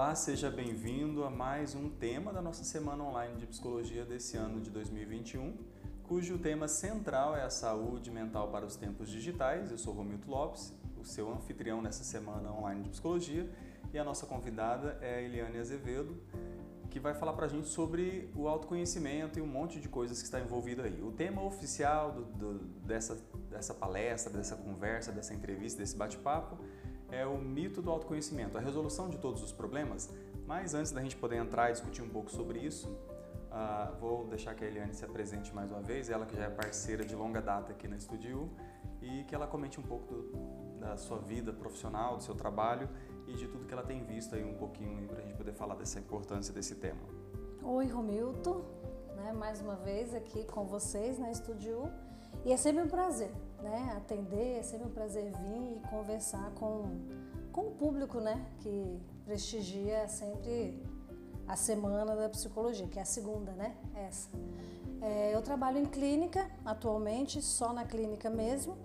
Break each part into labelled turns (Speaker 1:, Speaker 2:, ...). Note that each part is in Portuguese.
Speaker 1: Olá, seja bem-vindo a mais um tema da nossa semana online de psicologia desse ano de 2021, cujo tema central é a saúde mental para os tempos digitais. Eu sou Romildo Lopes, o seu anfitrião nessa semana online de psicologia, e a nossa convidada é a Eliane Azevedo, que vai falar para a gente sobre o autoconhecimento e um monte de coisas que está envolvido aí. O tema oficial do, do, dessa, dessa palestra, dessa conversa, dessa entrevista, desse bate-papo é o mito do autoconhecimento, a resolução de todos os problemas. Mas antes da gente poder entrar e discutir um pouco sobre isso, uh, vou deixar que a Eliane se apresente mais uma vez, ela que já é parceira de longa data aqui na Estúdio e que ela comente um pouco do, da sua vida profissional, do seu trabalho e de tudo que ela tem visto aí um pouquinho para a gente poder falar dessa importância desse tema.
Speaker 2: Oi, Romilton, né, mais uma vez aqui com vocês na Estúdio e é sempre um prazer né, atender, é sempre um prazer vir e conversar com, com o público né, que prestigia sempre a Semana da Psicologia, que é a segunda, né? Essa. É, eu trabalho em clínica atualmente, só na clínica mesmo.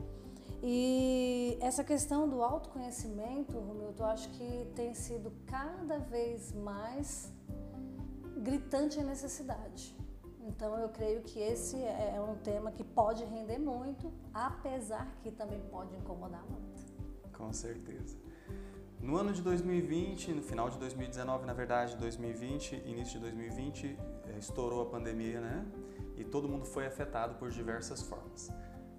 Speaker 2: E essa questão do autoconhecimento, Romildo, eu acho que tem sido cada vez mais gritante a necessidade. Então eu creio que esse é um tema que pode render muito, apesar que também pode incomodar muito.
Speaker 1: Com certeza. No ano de 2020, no final de 2019, na verdade, 2020, início de 2020, eh, estourou a pandemia, né? E todo mundo foi afetado por diversas formas.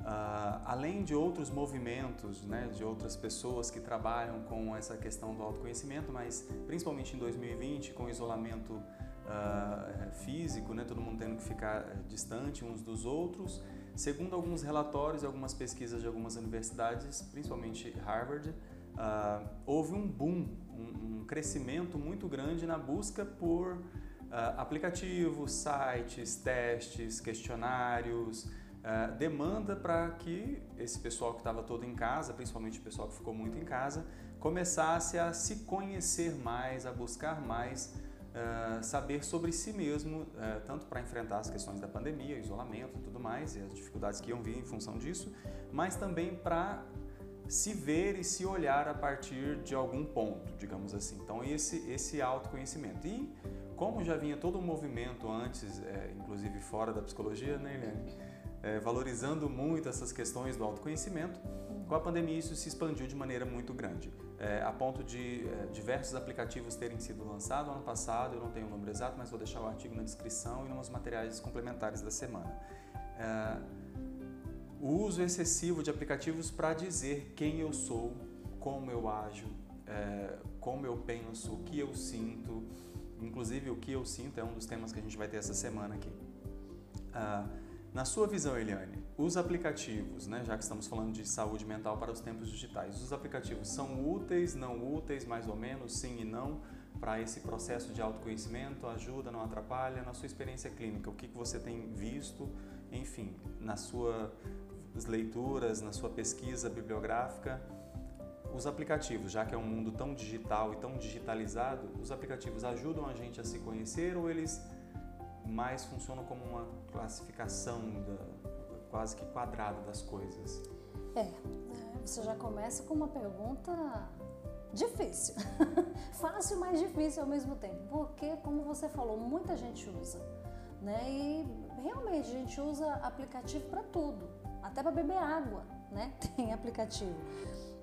Speaker 1: Uh, além de outros movimentos, né, de outras pessoas que trabalham com essa questão do autoconhecimento, mas principalmente em 2020, com o isolamento uh, físico, né, todo mundo tendo que ficar eh, distante uns dos outros. Segundo alguns relatórios e algumas pesquisas de algumas universidades, principalmente Harvard, uh, houve um boom, um, um, crescimento muito grande na busca por uh, aplicativos, sites, testes, questionários, Uh, demanda para que esse pessoal que estava todo em casa, principalmente o pessoal que ficou muito em casa, começasse a se conhecer mais, a buscar mais uh, saber sobre si mesmo, uh, tanto para enfrentar as questões da pandemia, isolamento e tudo mais, e as dificuldades que iam vir em função disso, mas também para se ver e se olhar a partir de algum ponto, digamos assim. Então, esse, esse autoconhecimento. E como já vinha todo um movimento antes, é, inclusive fora da psicologia, né, Eliane? É, valorizando muito essas questões do autoconhecimento, com a pandemia isso se expandiu de maneira muito grande, é, a ponto de é, diversos aplicativos terem sido lançados ano passado, eu não tenho o número exato, mas vou deixar o artigo na descrição e nos materiais complementares da semana. É, o uso excessivo de aplicativos para dizer quem eu sou, como eu ajo, é, como eu penso, o que eu sinto, inclusive o que eu sinto é um dos temas que a gente vai ter essa semana aqui. Ah, na sua visão, Eliane, os aplicativos, né, já que estamos falando de saúde mental para os tempos digitais, os aplicativos são úteis, não úteis, mais ou menos, sim e não, para esse processo de autoconhecimento? Ajuda, não atrapalha? Na sua experiência clínica, o que, você tem visto, enfim, nas suas leituras, na sua pesquisa bibliográfica? Os aplicativos, já que é um mundo tão digital e tão digitalizado, os aplicativos ajudam a gente a se conhecer ou eles mais funcionam como uma classificação da, quase que quadrada das coisas.
Speaker 2: É, é, você já começa com uma pergunta difícil. Fácil, mas difícil ao mesmo tempo. Porque, como você falou, muita gente usa. Né? E realmente a gente usa aplicativo para tudo, até para beber água, né? Tem aplicativo.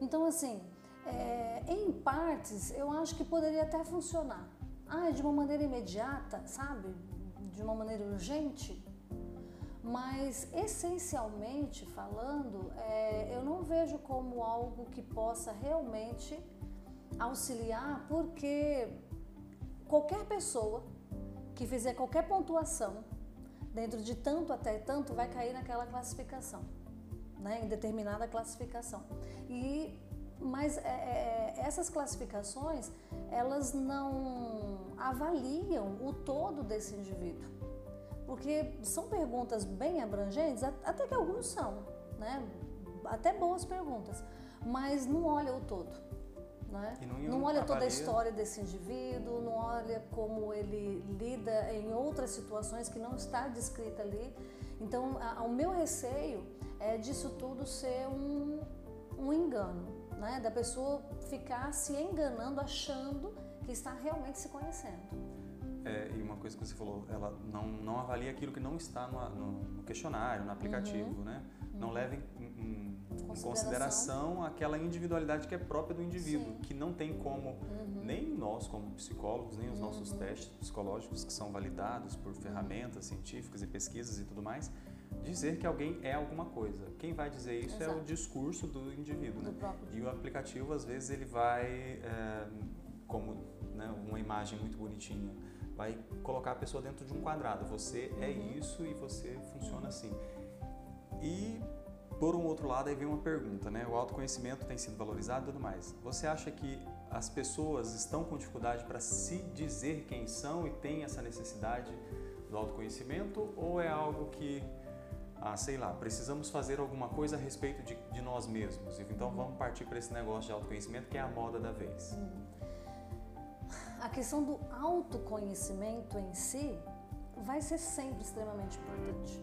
Speaker 2: Então, assim, é, em partes, eu acho que poderia até funcionar. Ah, de uma maneira imediata, sabe? de uma maneira urgente, mas essencialmente falando, é, eu não vejo como algo que possa realmente auxiliar, porque qualquer pessoa que fizer qualquer pontuação dentro de tanto até tanto vai cair naquela classificação, né, em determinada classificação. E mas é, é, essas classificações elas não avaliam o todo desse indivíduo, porque são perguntas bem abrangentes, até que alguns são, né? Até boas perguntas, mas não olha o todo. Né? Não, não, olha toda a história desse indivíduo, não olha como ele lida em outras situações que não está descrita ali. Então, a, o meu receio é disso tudo ser um, um engano, né? Da pessoa ficar se enganando, achando que está realmente se conhecendo.
Speaker 1: É, e uma coisa que você falou, ela não, não avalia aquilo que não está no, no, questionário, no aplicativo, uhum. né? Não uhum. leva em, em, consideração. em, consideração. aquela individualidade que é própria do indivíduo, Sim. que não tem como, uhum. nem nós como psicólogos, nem os nossos uhum. testes psicológicos que são validados por ferramentas científicas e pesquisas e tudo mais, dizer que alguém é alguma coisa. Quem vai dizer isso Exato. é o discurso do indivíduo.
Speaker 2: Do
Speaker 1: né? E o aplicativo, às vezes, ele vai, é, como né, uma imagem muito bonitinha, vai colocar a pessoa dentro de um quadrado. Você é isso e você funciona assim. E, por um outro lado, aí vem uma pergunta, né? O autoconhecimento tem sido valorizado e tudo mais. Você acha que as pessoas estão com dificuldade para se dizer quem são e têm essa necessidade do autoconhecimento ou é algo que ah, sei lá, precisamos fazer alguma coisa a respeito de, de nós mesmos. Então vamos partir para esse negócio de autoconhecimento que é a moda da vez.
Speaker 2: A questão do autoconhecimento em si vai ser sempre extremamente importante.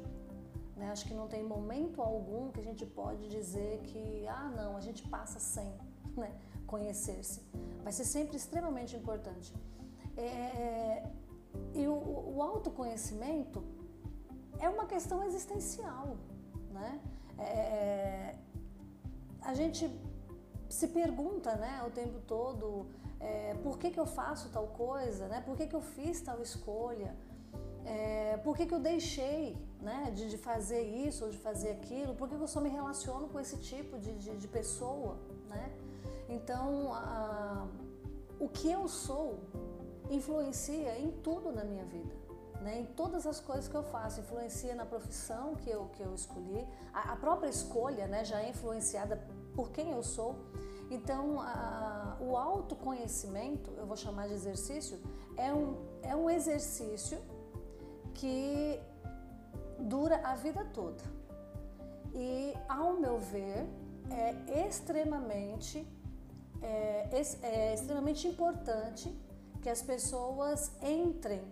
Speaker 2: Né? Acho que não tem momento algum que a gente pode dizer que, ah, não, a gente passa sem né? conhecer-se. Vai ser sempre extremamente importante. É, é e o, o autoconhecimento é uma questão existencial, né? É, é, a gente se pergunta, né, o tempo todo, é, por que, que eu faço tal coisa, né? Por que, que eu fiz tal escolha? É, por que, que eu deixei né, de, de, fazer isso ou de fazer aquilo? Por que, que eu só me relaciono com esse tipo de, de, de pessoa, né? Então, a, o que eu sou influencia em tudo na minha vida né, em todas as coisas que eu faço, influencia na profissão que eu, que eu escolhi, a, a própria escolha né, já é influenciada por quem eu sou. Então, a, o autoconhecimento, eu vou chamar de exercício, é um, é um exercício que dura a vida toda. E, ao meu ver, é extremamente, é, é extremamente importante que as pessoas entrem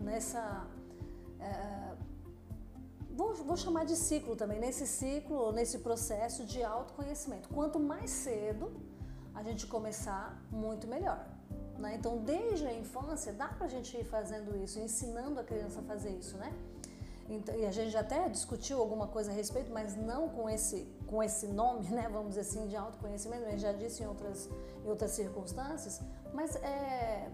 Speaker 2: nessa. É, vou, vou chamar de ciclo também, nesse ciclo, nesse processo de autoconhecimento. Quanto mais cedo a gente começar, muito melhor. Né? Então, desde a infância, dá para a gente ir fazendo isso, ensinando a criança a fazer isso, né? Então, e a gente já até discutiu alguma coisa a respeito, mas não com esse, com esse nome, né, vamos dizer assim, de autoconhecimento, a gente já disse em outras, em outras circunstâncias, mas é,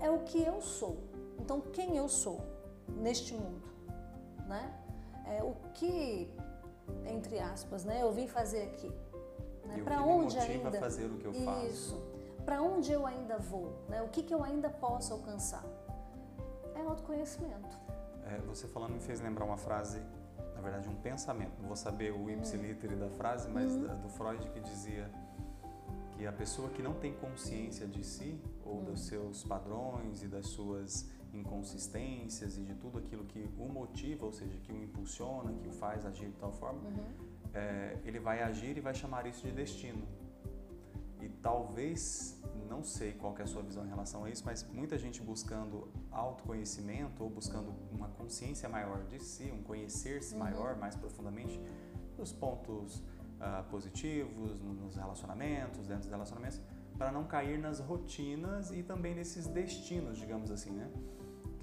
Speaker 2: é o que eu sou, então, quem eu sou neste mundo, né? É, o que, entre aspas, né, eu vim fazer aqui?
Speaker 1: Né? Para onde ainda fazer o que eu
Speaker 2: isso,
Speaker 1: faço?
Speaker 2: Isso. Para onde eu ainda vou? Né? O que, que eu ainda posso alcançar? É autoconhecimento.
Speaker 1: É, você falando me fez lembrar uma frase, na verdade um pensamento. Não vou saber o ipsiliter hum. da frase, mas uhum. da, do Freud que dizia que a pessoa que não tem consciência de si ou uhum. dos seus padrões e das suas inconsistências e de tudo aquilo que o motiva, ou seja, que o impulsiona, que o faz agir de tal forma, uhum. é, ele vai agir e vai chamar isso de destino. E talvez, não sei qual é a sua visão em relação a isso, mas muita gente buscando autoconhecimento ou buscando uma consciência maior de si, um conhecer-se uhum. maior, mais profundamente, nos pontos uh, positivos, nos relacionamentos, dentro dos relacionamentos, para não cair nas rotinas e também nesses destinos, digamos assim, né?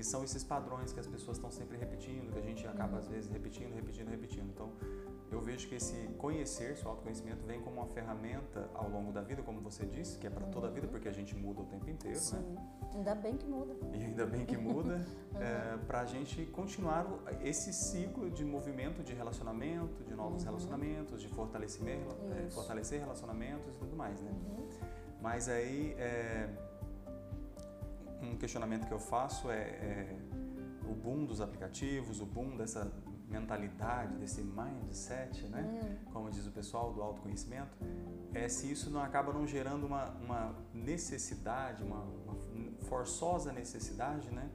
Speaker 1: Que são esses padrões que as pessoas estão sempre repetindo, que a gente acaba às vezes repetindo, repetindo, repetindo. Então, eu vejo que esse conhecer, seu autoconhecimento, vem como uma ferramenta ao longo da vida, como você disse, que é para toda a vida, porque a gente muda o tempo inteiro,
Speaker 2: né?
Speaker 1: Sim.
Speaker 2: né? Ainda bem que muda.
Speaker 1: E ainda bem que muda, uhum. é, para a gente continuar esse ciclo de movimento de relacionamento, de novos uhum. relacionamentos, de fortalecimento, é, fortalecer relacionamentos e tudo mais, né? Uhum. Mas aí, é, um questionamento que eu faço é, é o boom dos aplicativos, o boom dessa mentalidade, desse mindset, né? Hum. Como diz o pessoal do autoconhecimento, é se isso não acaba não gerando uma, uma necessidade, uma, uma forçosa necessidade, né?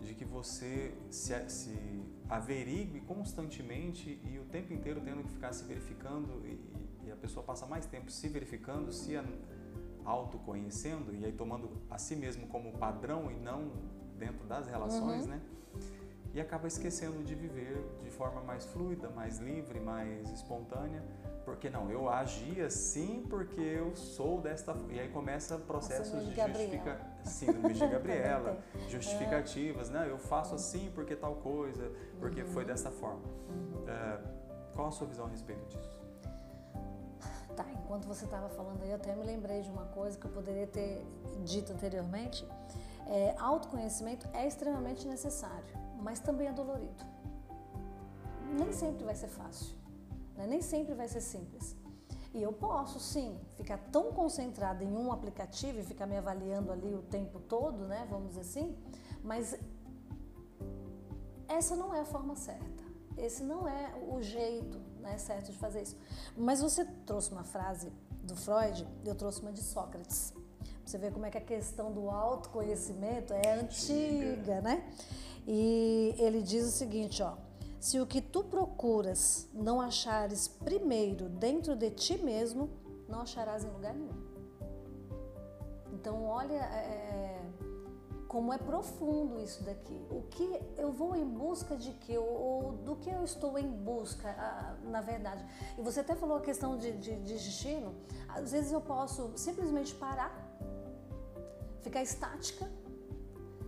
Speaker 1: De que você se, se averigue constantemente e o tempo inteiro tendo que ficar se verificando e, e a pessoa passa mais tempo se verificando, se autoconhecendo e aí tomando a si mesmo como padrão e não dentro das relações, uhum. né? e acaba esquecendo de viver de forma mais fluida, mais livre, mais espontânea. Porque não, eu agi assim porque eu sou desta. E aí começa processos de justifica... síndrome de Gabriela, justificativas, né? Eu faço assim porque tal coisa, porque uhum. foi dessa forma. Uhum. É, qual a sua visão a respeito disso?
Speaker 2: Tá, enquanto você estava falando aí, eu até me lembrei de uma coisa que eu poderia ter dito anteriormente. É, autoconhecimento é extremamente necessário, mas também é dolorido. Nem sempre vai ser fácil, né? nem sempre vai ser simples. E eu posso sim ficar tão concentrada em um aplicativo e ficar me avaliando ali o tempo todo, né? Vamos dizer assim, mas essa não é a forma certa. Esse não é o jeito né, certo de fazer isso. Mas você trouxe uma frase do Freud, eu trouxe uma de Sócrates. Você ver como é que a questão do autoconhecimento é antiga, né? E ele diz o seguinte, ó: se o que tu procuras não achares primeiro dentro de ti mesmo, não acharás em lugar nenhum. Então, olha, é, como é profundo isso daqui. O que eu vou em busca de que, ou do que eu estou em busca, na verdade. E você até falou a questão de, de, de destino. Às vezes eu posso simplesmente parar, ficar estática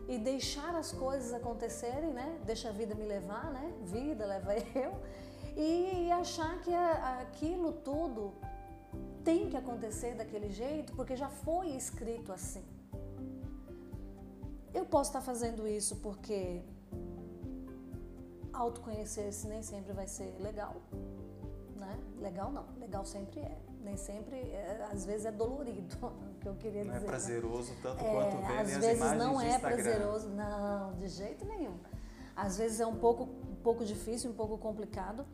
Speaker 2: e deixar as coisas acontecerem, né? Deixa a vida me levar, né? Vida leva eu. E achar que aquilo tudo tem que acontecer daquele jeito porque já foi escrito assim. Eu posso estar fazendo isso porque autoconhecer-se nem sempre vai ser legal, né? Legal não, legal sempre é. Nem sempre, é, às vezes é dolorido, que eu queria
Speaker 1: não
Speaker 2: dizer.
Speaker 1: Não é prazeroso né? tanto é, quanto ver
Speaker 2: às vezes não é prazeroso, não, de jeito nenhum. Às vezes é um pouco, um pouco difícil, um pouco complicado,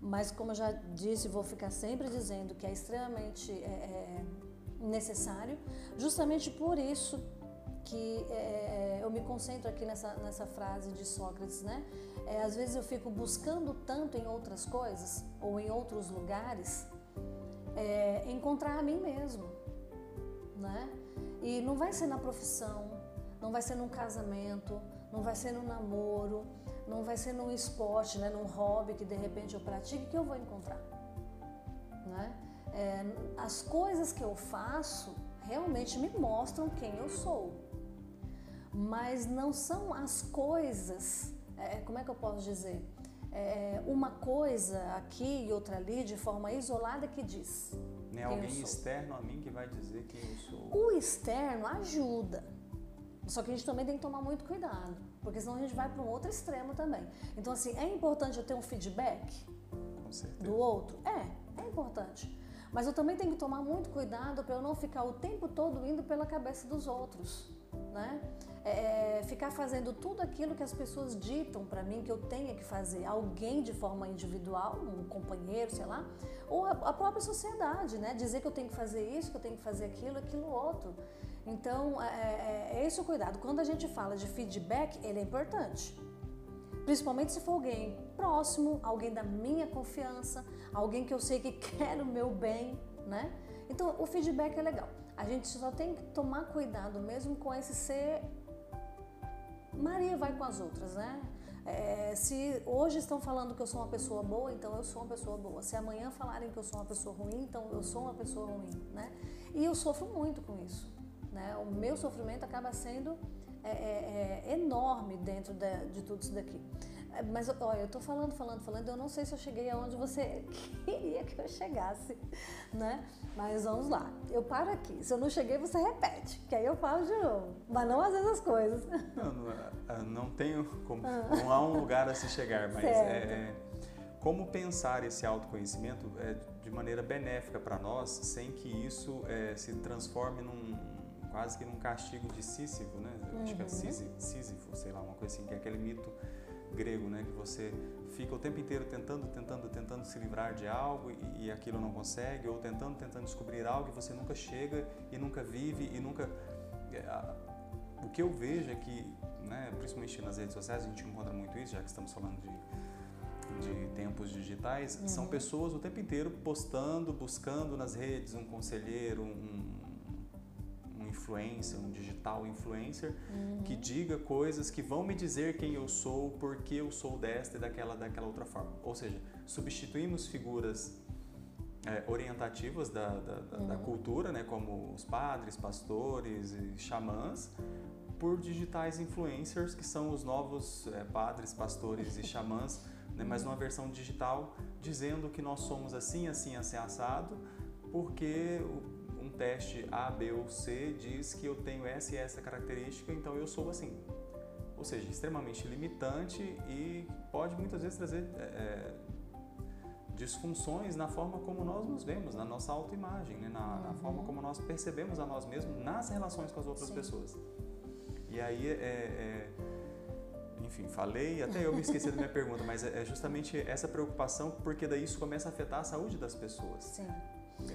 Speaker 2: mas como eu já disse, vou ficar sempre dizendo que é extremamente é, é necessário, justamente por isso que é, é, eu me concentro aqui nessa, nessa frase de Sócrates, né? É, às vezes eu fico buscando tanto em outras coisas ou em outros lugares é, encontrar a mim mesmo, né? E não vai ser na profissão, não vai ser num casamento, não vai ser no namoro, não vai ser num esporte, né? Num hobby que de repente eu pratique que eu vou encontrar, né? É, as coisas que eu faço realmente me mostram quem eu sou mas não são as coisas, é, como é que eu posso dizer? É, uma coisa aqui e outra ali de forma isolada que diz.
Speaker 1: Nem alguém externo a mim que vai dizer quem eu sou.
Speaker 2: O externo ajuda, só que a gente também tem que tomar muito cuidado, porque senão a gente vai para um outro extremo também. Então, assim, é importante eu ter um feedback do outro? É, é importante. Mas eu também tenho que tomar muito cuidado para eu não ficar o tempo todo indo pela cabeça dos outros, né? É, é, ficar fazendo tudo aquilo que as pessoas ditam para mim que eu tenha que fazer, alguém de forma individual, um companheiro, sei lá, ou a, a, própria sociedade, né? Dizer que eu tenho que fazer isso, que eu tenho que fazer aquilo, aquilo outro. Então, é, é, é esse o cuidado. Quando a gente fala de feedback, ele é importante. Principalmente se for alguém próximo, alguém da minha confiança, alguém que eu sei que quer o meu bem, né? Então, o feedback é legal. A gente só tem que tomar cuidado mesmo com esse ser Maria vai com as outras, né? É, se hoje estão falando que eu sou uma pessoa boa, então eu sou uma pessoa boa. Se amanhã falarem que eu sou uma pessoa ruim, então eu sou uma pessoa ruim, né? E eu sofro muito com isso, né? O meu sofrimento acaba sendo é, é, é enorme dentro de, de tudo isso daqui. Mas olha, eu tô falando, falando, falando, eu não sei se eu cheguei aonde você queria que eu chegasse, né? Mas vamos lá. Eu paro aqui. Se eu não cheguei, você repete, que aí eu falo de novo. Mas não às vezes as coisas.
Speaker 1: Não, não, é, não tenho como. Ah. Não há um lugar a se chegar, mas é, como pensar esse autoconhecimento é, de maneira benéfica para nós, sem que isso é, se transforme num quase que num castigo de Sísifo, né? Uhum. Acho que é uhum. Sísifo, sei lá, uma coisa assim, que é aquele mito grego, né? Que você fica o tempo inteiro tentando, tentando, tentando se livrar de algo e, e, aquilo não consegue, ou tentando, tentando descobrir algo e você nunca chega e nunca vive e nunca. É, o que eu vejo é que, né, principalmente nas redes sociais, a gente encontra muito isso, já que estamos falando de, de tempos digitais, uhum. são pessoas o tempo inteiro postando, buscando nas redes um conselheiro, um, influencer, um digital influencer, uhum. que diga coisas que vão me dizer quem eu sou, porque eu sou desta e daquela, daquela outra forma. Ou seja, substituímos figuras é, orientativas da, da, uhum. da, cultura, né, como os padres, pastores e xamãs, por digitais influencers, que são os novos é, padres, pastores e xamãs, né, mas numa versão digital, dizendo que nós somos assim, assim, assim, assado, porque teste A, B ou C diz que eu tenho essa e essa característica, então eu sou assim. Ou seja, extremamente limitante e pode muitas vezes trazer é, é disfunções na forma como nós nos vemos, na nossa autoimagem, né? na, uhum. na, forma como nós percebemos a nós mesmos nas relações com as outras Sim. pessoas. E aí, é, é, enfim, falei, até eu me esqueci da minha pergunta, mas é, é justamente essa preocupação, porque daí isso começa a afetar a saúde das pessoas.
Speaker 2: Sim.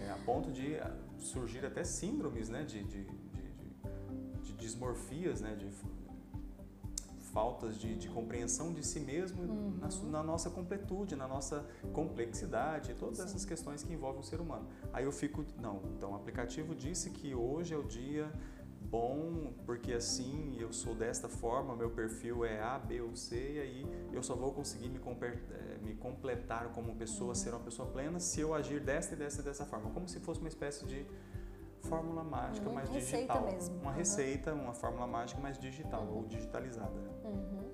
Speaker 1: É, a ponto de ah, surgir até síndromes né, de, de, de, de dismorfias, né, de faltas de, de compreensão de si mesmo uhum. na, na, nossa completude, na nossa complexidade, todas Sim. essas questões que envolvem o ser humano. Aí eu fico, não, então o aplicativo disse que hoje é o dia bom, porque assim eu sou desta forma, meu perfil é A, B ou C, e aí eu só vou conseguir me, eh, me completar como pessoa, ser uma pessoa plena, se eu agir desta e desta e dessa forma, como se fosse uma espécie de fórmula mágica
Speaker 2: uhum,
Speaker 1: mais
Speaker 2: receita
Speaker 1: digital.
Speaker 2: Mesmo.
Speaker 1: Uma uhum. receita, uma fórmula mágica mais digital uhum. ou digitalizada.
Speaker 2: Uhum.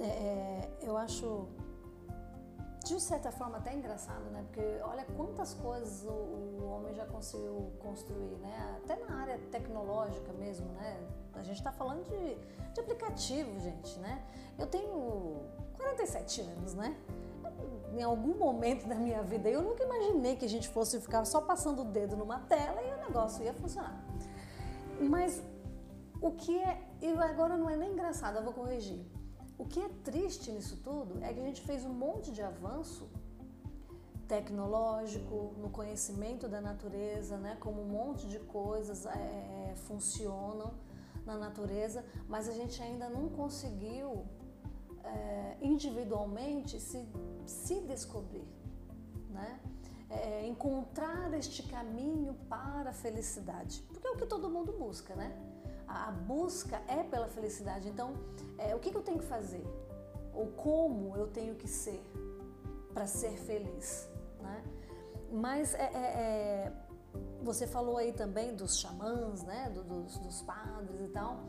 Speaker 2: É, é, eu acho de certa forma até engraçado, né? Porque olha quantas coisas o, o, homem já conseguiu construir, né? Até na área tecnológica mesmo, né? A gente está falando de, de aplicativo, gente, né? Eu tenho 47 anos, né? em algum momento da minha vida, eu nunca imaginei que a gente fosse ficar só passando o dedo numa tela e o negócio ia funcionar. Mas o que é, e agora não é nem engraçado, eu vou corrigir. O que é triste nisso tudo é que a gente fez um monte de avanço tecnológico, no conhecimento da natureza, né? Como um monte de coisas é, funcionam na natureza, mas a gente ainda não conseguiu é, individualmente se, se descobrir, né? É, encontrar este caminho para a felicidade, porque é o que todo mundo busca, né? A busca é pela felicidade. Então, é, o que, que eu tenho que fazer? Ou como eu tenho que ser para ser feliz, né? Mas é, é, é, você falou aí também dos xamãs, né? Do, dos, dos padres e tal.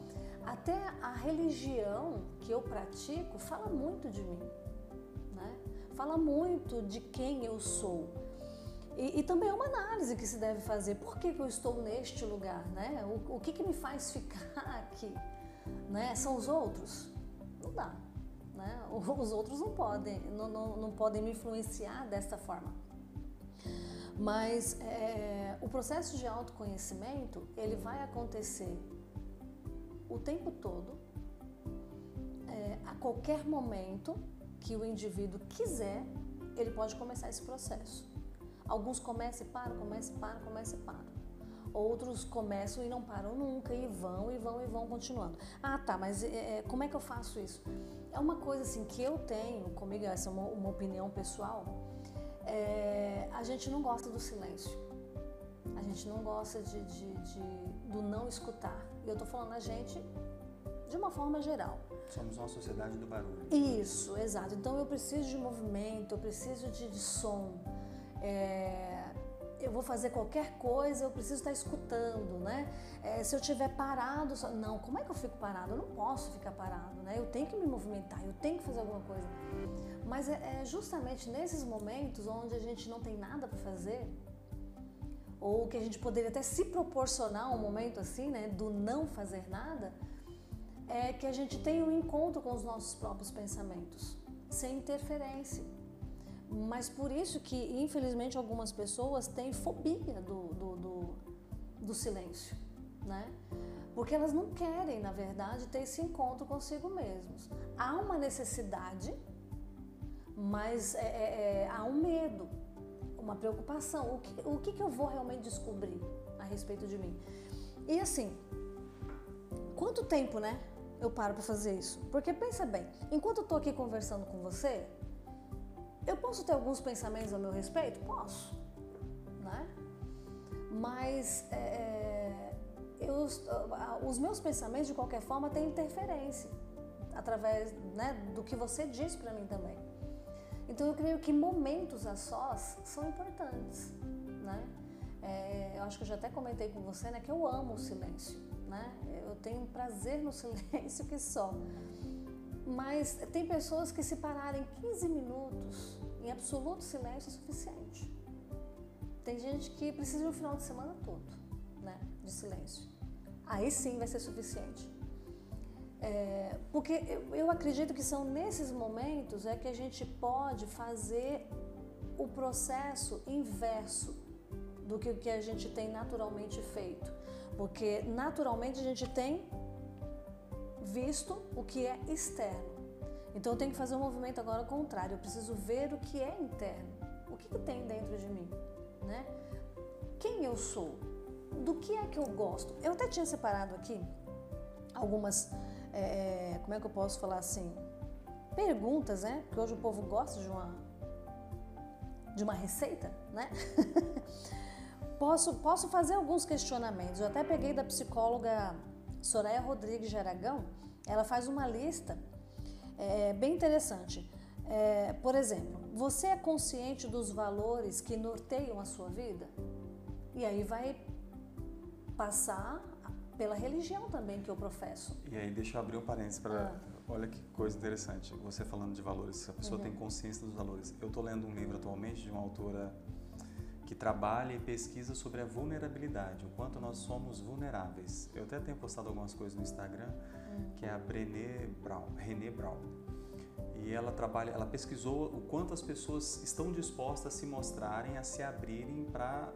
Speaker 2: Até a religião que eu pratico fala muito de mim, né? fala muito de quem eu sou. E, e, também é uma análise que se deve fazer. Por que, que eu estou neste lugar? Né? O, o que, que me faz ficar aqui? Né? São os outros? Não dá. Né? Os outros não podem, não, não, não podem me influenciar dessa forma. Mas é, o processo de autoconhecimento ele vai acontecer o tempo todo, é, a qualquer momento que o indivíduo quiser, ele pode começar esse processo. Alguns começam e param, começam e param, começam e param. Outros começam e não param nunca e vão e vão e vão continuando. Ah, tá, mas é, é como é que eu faço isso? É uma coisa assim que eu tenho comigo, essa é uma, uma opinião pessoal. É, a gente não gosta do silêncio. A gente não gosta de, de, de do não escutar. E eu estou falando a gente de uma forma geral.
Speaker 1: Somos uma sociedade do barulho.
Speaker 2: Isso, exato. Então eu preciso de movimento, eu preciso de, de som. É, eu vou fazer qualquer coisa, eu preciso estar escutando, né? É, se eu estiver parado, só, não, como é que eu fico parado? Eu não posso ficar parado, né? Eu tenho que me movimentar, eu tenho que fazer alguma coisa. Mas é, é justamente nesses momentos onde a gente não tem nada para fazer, ou que a gente poderia até se proporcionar um momento assim, né, do não fazer nada, é que a gente tem um encontro com os nossos próprios pensamentos, sem interferência. Mas por isso que, infelizmente, algumas pessoas têm fobia do, do, do, do silêncio, né? Porque elas não querem, na verdade, ter esse encontro consigo mesmos. Há uma necessidade, mas é, é, é há um medo uma preocupação. O que, o que, que eu vou realmente descobrir a respeito de mim? E assim, quanto tempo, né? Eu paro para fazer isso? Porque pensa bem, enquanto eu estou aqui conversando com você, eu posso ter alguns pensamentos a meu respeito? Posso, né? Mas é, eu, os meus pensamentos, de qualquer forma, têm interferência através né, do que você diz para mim também. Então eu creio que momentos a sós são importantes, né? É, eu acho que eu já até comentei com você, né, que eu amo o silêncio, né? Eu tenho um prazer no silêncio que só. Mas tem pessoas que se pararem 15 minutos em absoluto silêncio é suficiente. Tem gente que precisa de um final de semana todo, né, de silêncio. Aí sim vai ser suficiente. É, porque eu, eu acredito que são nesses momentos é que a gente pode fazer o processo inverso do que que a gente tem naturalmente feito. Porque naturalmente a gente tem visto o que é externo. Então eu tenho que fazer um movimento agora contrário. Eu preciso ver o que é interno. O que, que tem dentro de mim, né? Quem eu sou? Do que é que eu gosto? Eu até tinha separado aqui algumas é, como é que eu posso falar assim? Perguntas, né? Porque hoje o povo gosta de uma, de uma receita, né? posso, posso fazer alguns questionamentos. Eu até peguei da psicóloga Soraya Rodrigues de Aragão, ela faz uma lista é, bem interessante. É, por exemplo, você é consciente dos valores que norteiam a sua vida? E aí vai passar pela religião também que eu professo.
Speaker 1: E aí, deixa eu abrir um parênteses para. Ah. Olha que coisa interessante, você falando de valores, se a pessoa uhum. tem consciência dos valores. Eu estou lendo um livro atualmente de uma autora que trabalha e pesquisa sobre a vulnerabilidade, o quanto nós somos vulneráveis. Eu até tenho postado algumas coisas no Instagram, que é a Brené Brown, René Brown. E ela trabalha, ela pesquisou o quanto as pessoas estão dispostas a se mostrarem, a se abrirem para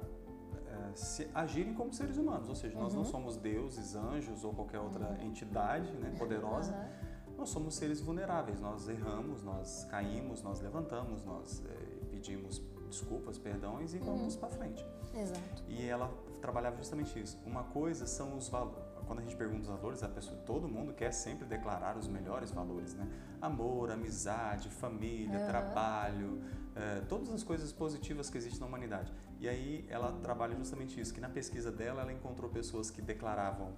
Speaker 1: se agirem como seres humanos, ou seja, nós não uhum. somos deuses, anjos ou qualquer outra uhum. entidade né, poderosa. Uhum. Nós somos seres vulneráveis, nós erramos, nós caímos, nós levantamos, nós é, pedimos desculpas, perdões e vamos para frente.
Speaker 2: Exato.
Speaker 1: E ela trabalhava justamente isso. Uma coisa são os valores quando a gente pergunta os valores, a pessoa, todo mundo quer sempre declarar os melhores valores, né? Amor, amizade, família, uhum. trabalho, é, todas as coisas positivas que existem na humanidade. E aí ela trabalha justamente isso, que na pesquisa dela ela encontrou pessoas que declaravam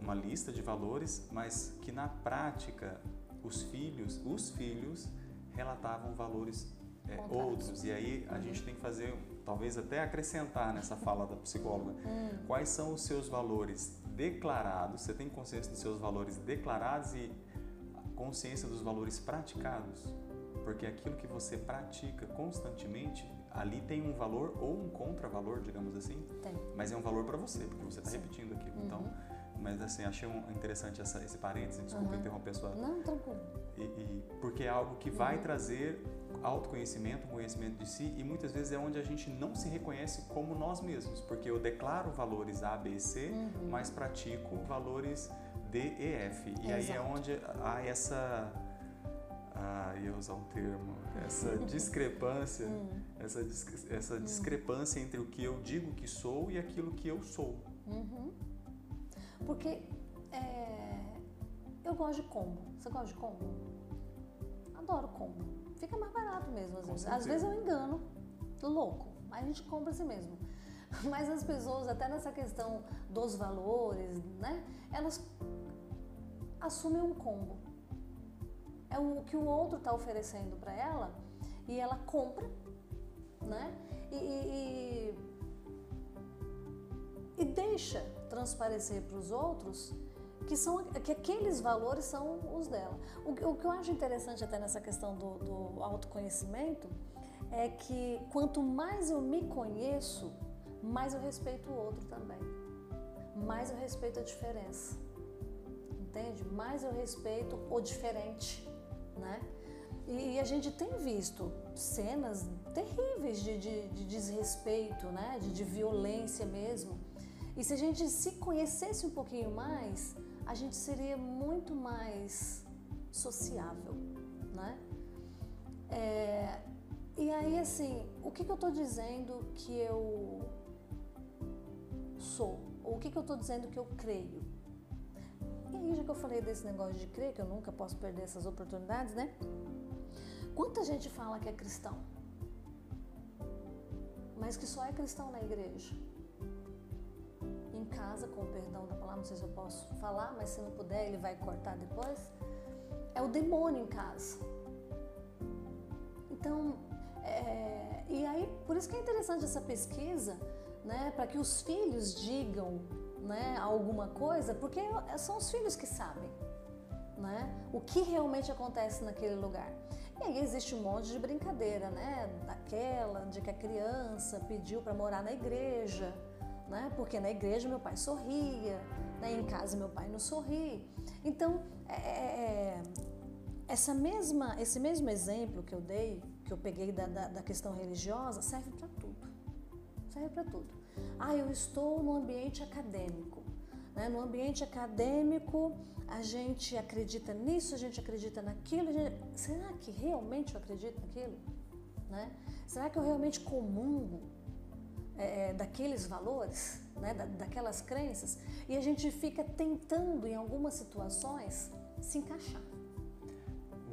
Speaker 1: uma lista de valores, mas que na prática os filhos, os filhos relatavam valores é, outros. E aí a gente tem que fazer, talvez até acrescentar nessa fala da psicóloga, hum. quais são os seus valores declarados, você tem consciência dos seus valores declarados e consciência dos valores praticados? Porque aquilo que você pratica constantemente, ali tem um valor ou um contravalor, digamos assim.
Speaker 2: Tem.
Speaker 1: Mas é um valor para você, porque você está repetindo aquilo. Uhum. Então, mas assim, achei um, interessante essa, esse parênteses, desculpa uhum. interromper a sua.
Speaker 2: Não, tranquilo.
Speaker 1: E, e, porque é algo que vai uhum. trazer autoconhecimento, conhecimento de si e muitas vezes é onde a gente não se reconhece como nós mesmos, porque eu declaro valores A, B, C, uhum. mas pratico valores D, E, F. E Exato. aí é onde há essa ah, ia usar um termo, essa discrepância, hum. essa, essa hum. discrepância entre o que eu digo que sou e aquilo que eu sou.
Speaker 2: Uhum. Porque é, eu gosto de combo. Você gosta de combo? Adoro combo. Fica mais barato mesmo, às vezes. Às vezes eu engano, louco, mas a gente compra assim mesmo. Mas as pessoas, até nessa questão dos valores, né? Elas assumem um combo. É o que o outro está oferecendo para ela e ela compra, né? E, e, e deixa transparecer para os outros que são que aqueles valores são os dela. O, o que eu acho interessante até nessa questão do, do autoconhecimento é que quanto mais eu me conheço, mais eu respeito o outro também. Mais eu respeito a diferença. Entende? Mais eu respeito o diferente, né? E, a gente tem visto cenas terríveis de, de, de desrespeito, né? De, de violência mesmo. E se a gente se conhecesse um pouquinho mais, a gente seria muito mais sociável, né? É, e aí, assim, o que, que eu estou dizendo que eu sou? Ou o que, que eu estou dizendo que eu creio? E aí, já que eu falei desse negócio de crer, que eu nunca posso perder essas oportunidades, né? Quanta gente fala que é cristão, mas que só é cristão na igreja? Casa, com o perdão da palavra, não sei se eu posso falar, mas se não puder, ele vai cortar depois. É o demônio em casa. Então, é, e aí, por isso que é interessante essa pesquisa, né, para que os filhos digam né, alguma coisa, porque são os filhos que sabem né, o que realmente acontece naquele lugar. E aí existe um monte de brincadeira, né, daquela de que a criança pediu para morar na igreja, né, porque na igreja meu pai sorria, né, em casa meu pai não sorri. Então, é, é, é essa mesma, esse mesmo exemplo que eu dei, que eu peguei da, da, da questão religiosa, serve para tudo. Serve para tudo. Ah, eu estou no ambiente acadêmico. Né? No ambiente acadêmico, a gente acredita nisso, a gente acredita naquilo. Gente... Será que realmente eu acredito naquilo? Né? Será que eu realmente comungo é, é, daqueles valores, né? Da, daquelas crenças? E a gente fica tentando, em algumas situações, se encaixar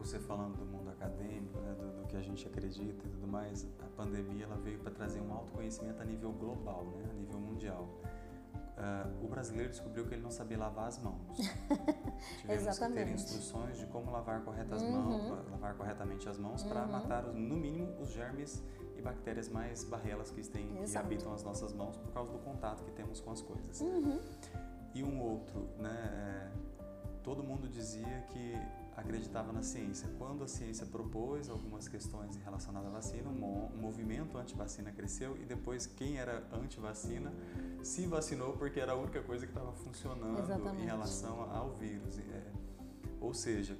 Speaker 1: você falando do mundo acadêmico, né, do, do, que a gente acredita e tudo mais, a pandemia ela veio para trazer um autoconhecimento a nível global, né, a nível mundial. Uh, o brasileiro descobriu que ele não sabia lavar as mãos. Tivemos
Speaker 2: Exatamente.
Speaker 1: que ter instruções de como lavar, corretas uhum. mãos, lavar corretamente as mãos uhum. para matar, no mínimo, os germes e bactérias mais barrelas que, têm, que habitam as nossas mãos por causa do contato que temos com as coisas.
Speaker 2: Uhum.
Speaker 1: E um outro, né, é, todo mundo dizia que acreditava na ciência. Quando a ciência propôs algumas questões relacionadas à vacina, um movimento anti-vacina cresceu e depois quem era anti-vacina se vacinou porque era a única coisa que estava funcionando
Speaker 2: Exatamente.
Speaker 1: em relação ao vírus. É, ou seja,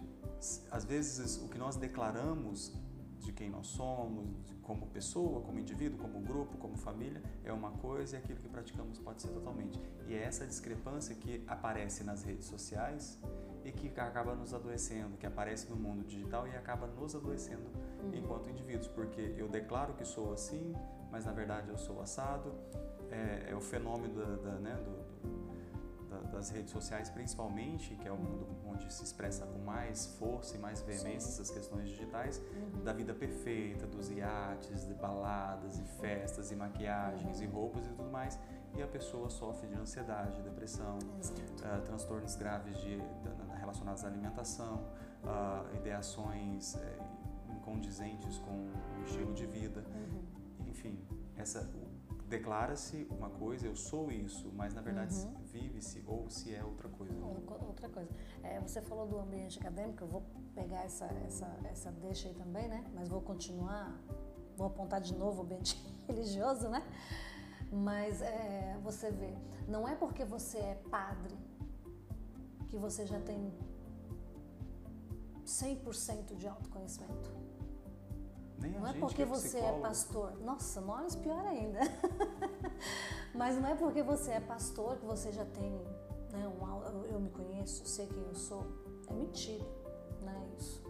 Speaker 1: às vezes o que nós declaramos de quem nós somos, como pessoa, como indivíduo, como grupo, como família, é uma coisa e aquilo que praticamos pode ser totalmente. E é essa discrepância que aparece nas redes sociais e que acaba nos adoecendo, que aparece no mundo digital e acaba nos adoecendo uhum. enquanto indivíduos, porque eu declaro que sou assim, mas na verdade eu sou assado. É, é o fenômeno da, da, né, do, da, das redes sociais, principalmente, que é o mundo onde se expressa com mais força e mais veemência essas questões digitais, uhum. da vida perfeita, dos iates, de baladas e festas e maquiagens uhum. e roupas e tudo mais e a pessoa sofre de ansiedade, depressão, uh, transtornos graves de, de, relacionados à alimentação, uh, ideações uh, incondizentes com o estilo de vida. Uhum. Enfim, essa declara-se uma coisa, eu sou isso, mas na verdade uhum. vive-se ou se é outra coisa.
Speaker 2: Outra coisa. É, você falou do ambiente acadêmico, eu vou pegar essa, essa, essa deixa aí também, né? Mas vou continuar, vou apontar de novo o ambiente religioso, né? Mas é, você vê, não é porque você é padre que você já tem 100% de autoconhecimento.
Speaker 1: Nem
Speaker 2: não
Speaker 1: é
Speaker 2: porque
Speaker 1: é
Speaker 2: você é pastor. Nossa, nós pior ainda. Mas não é porque você é pastor que você já tem, né, um, eu me conheço, sei quem eu sou. É mentira, não é isso.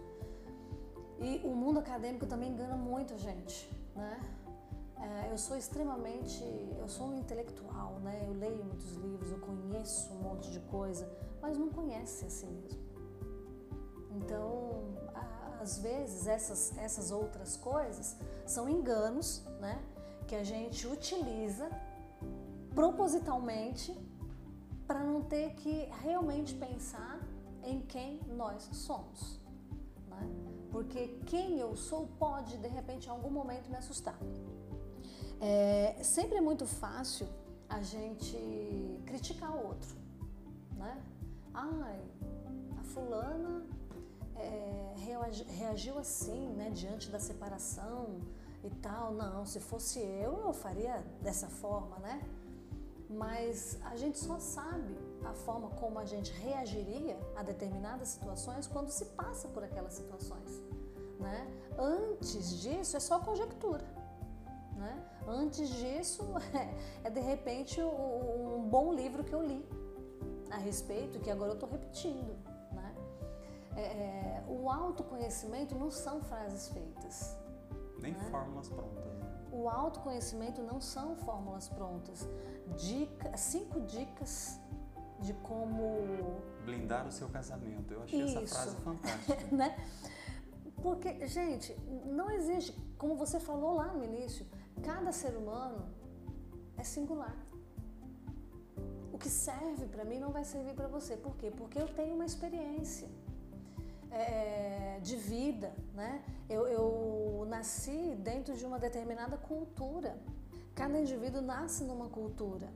Speaker 2: E o mundo acadêmico também engana muito a gente, né? É, eu sou extremamente, eu sou um intelectual, né? Eu leio muitos livros, eu conheço um monte de coisa, mas não conhece a si mesmo. Então, às vezes essas, essas outras coisas são enganos, né? Que a gente utiliza propositalmente para não ter que realmente pensar em quem nós somos. Né? Porque quem eu sou pode, de repente, em algum momento me assustar. É, sempre é muito fácil a gente criticar o outro, né? Ai, a fulana é, reagiu assim, né, diante da separação e tal. Não, se fosse eu, eu faria dessa forma, né? Mas a gente só sabe a forma como a gente reagiria a determinadas situações quando se passa por aquelas situações, né? Antes disso é só conjectura. Né? Antes disso, é, é de repente um, bom livro que eu li a respeito, que agora eu estou repetindo. É, é, o autoconhecimento não são frases feitas.
Speaker 1: Nem né? fórmulas prontas. Né?
Speaker 2: O autoconhecimento não são fórmulas prontas. Dica, cinco dicas de como
Speaker 1: blindar o seu casamento. Eu achei Isso. essa frase fantástica.
Speaker 2: né? Porque, gente, não existe, como você falou lá no início, Cada ser humano é singular. o que serve para mim não vai servir para você. Por quê? Porque eu tenho uma experiência é, de vida, né? Eu, eu nasci dentro de uma determinada cultura. Cada indivíduo nasce numa cultura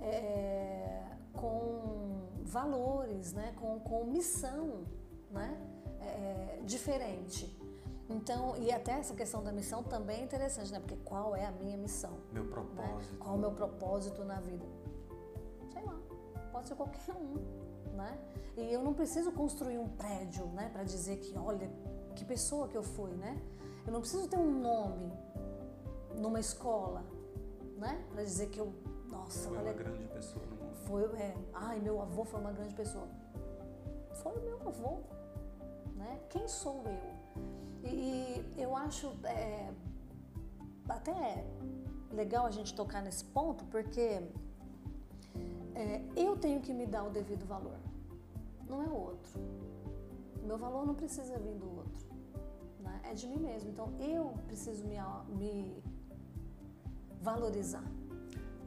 Speaker 2: é, com valores, né? com, com missão né? É, diferente. Então, e até essa questão da missão também é interessante, né? Porque qual é a minha missão?
Speaker 1: Meu propósito.
Speaker 2: Né? Qual o meu propósito na vida? Sei lá, pode ser qualquer um, né? E eu não preciso construir um prédio, né? Para dizer que, olha, que pessoa que eu fui, né? Eu não preciso ter um nome numa escola, né? Para dizer que eu, nossa,
Speaker 1: foi
Speaker 2: olha,
Speaker 1: uma grande pessoa no mundo.
Speaker 2: Foi, é, ai, meu avô foi uma grande pessoa. Foi o meu avô, né? Quem sou eu? E, eu acho é, até legal a gente tocar nesse ponto, porque é, eu tenho que me dar o devido valor, não é o outro. Meu valor não precisa vir do outro, né? é de mim mesmo. Então eu preciso me, me valorizar.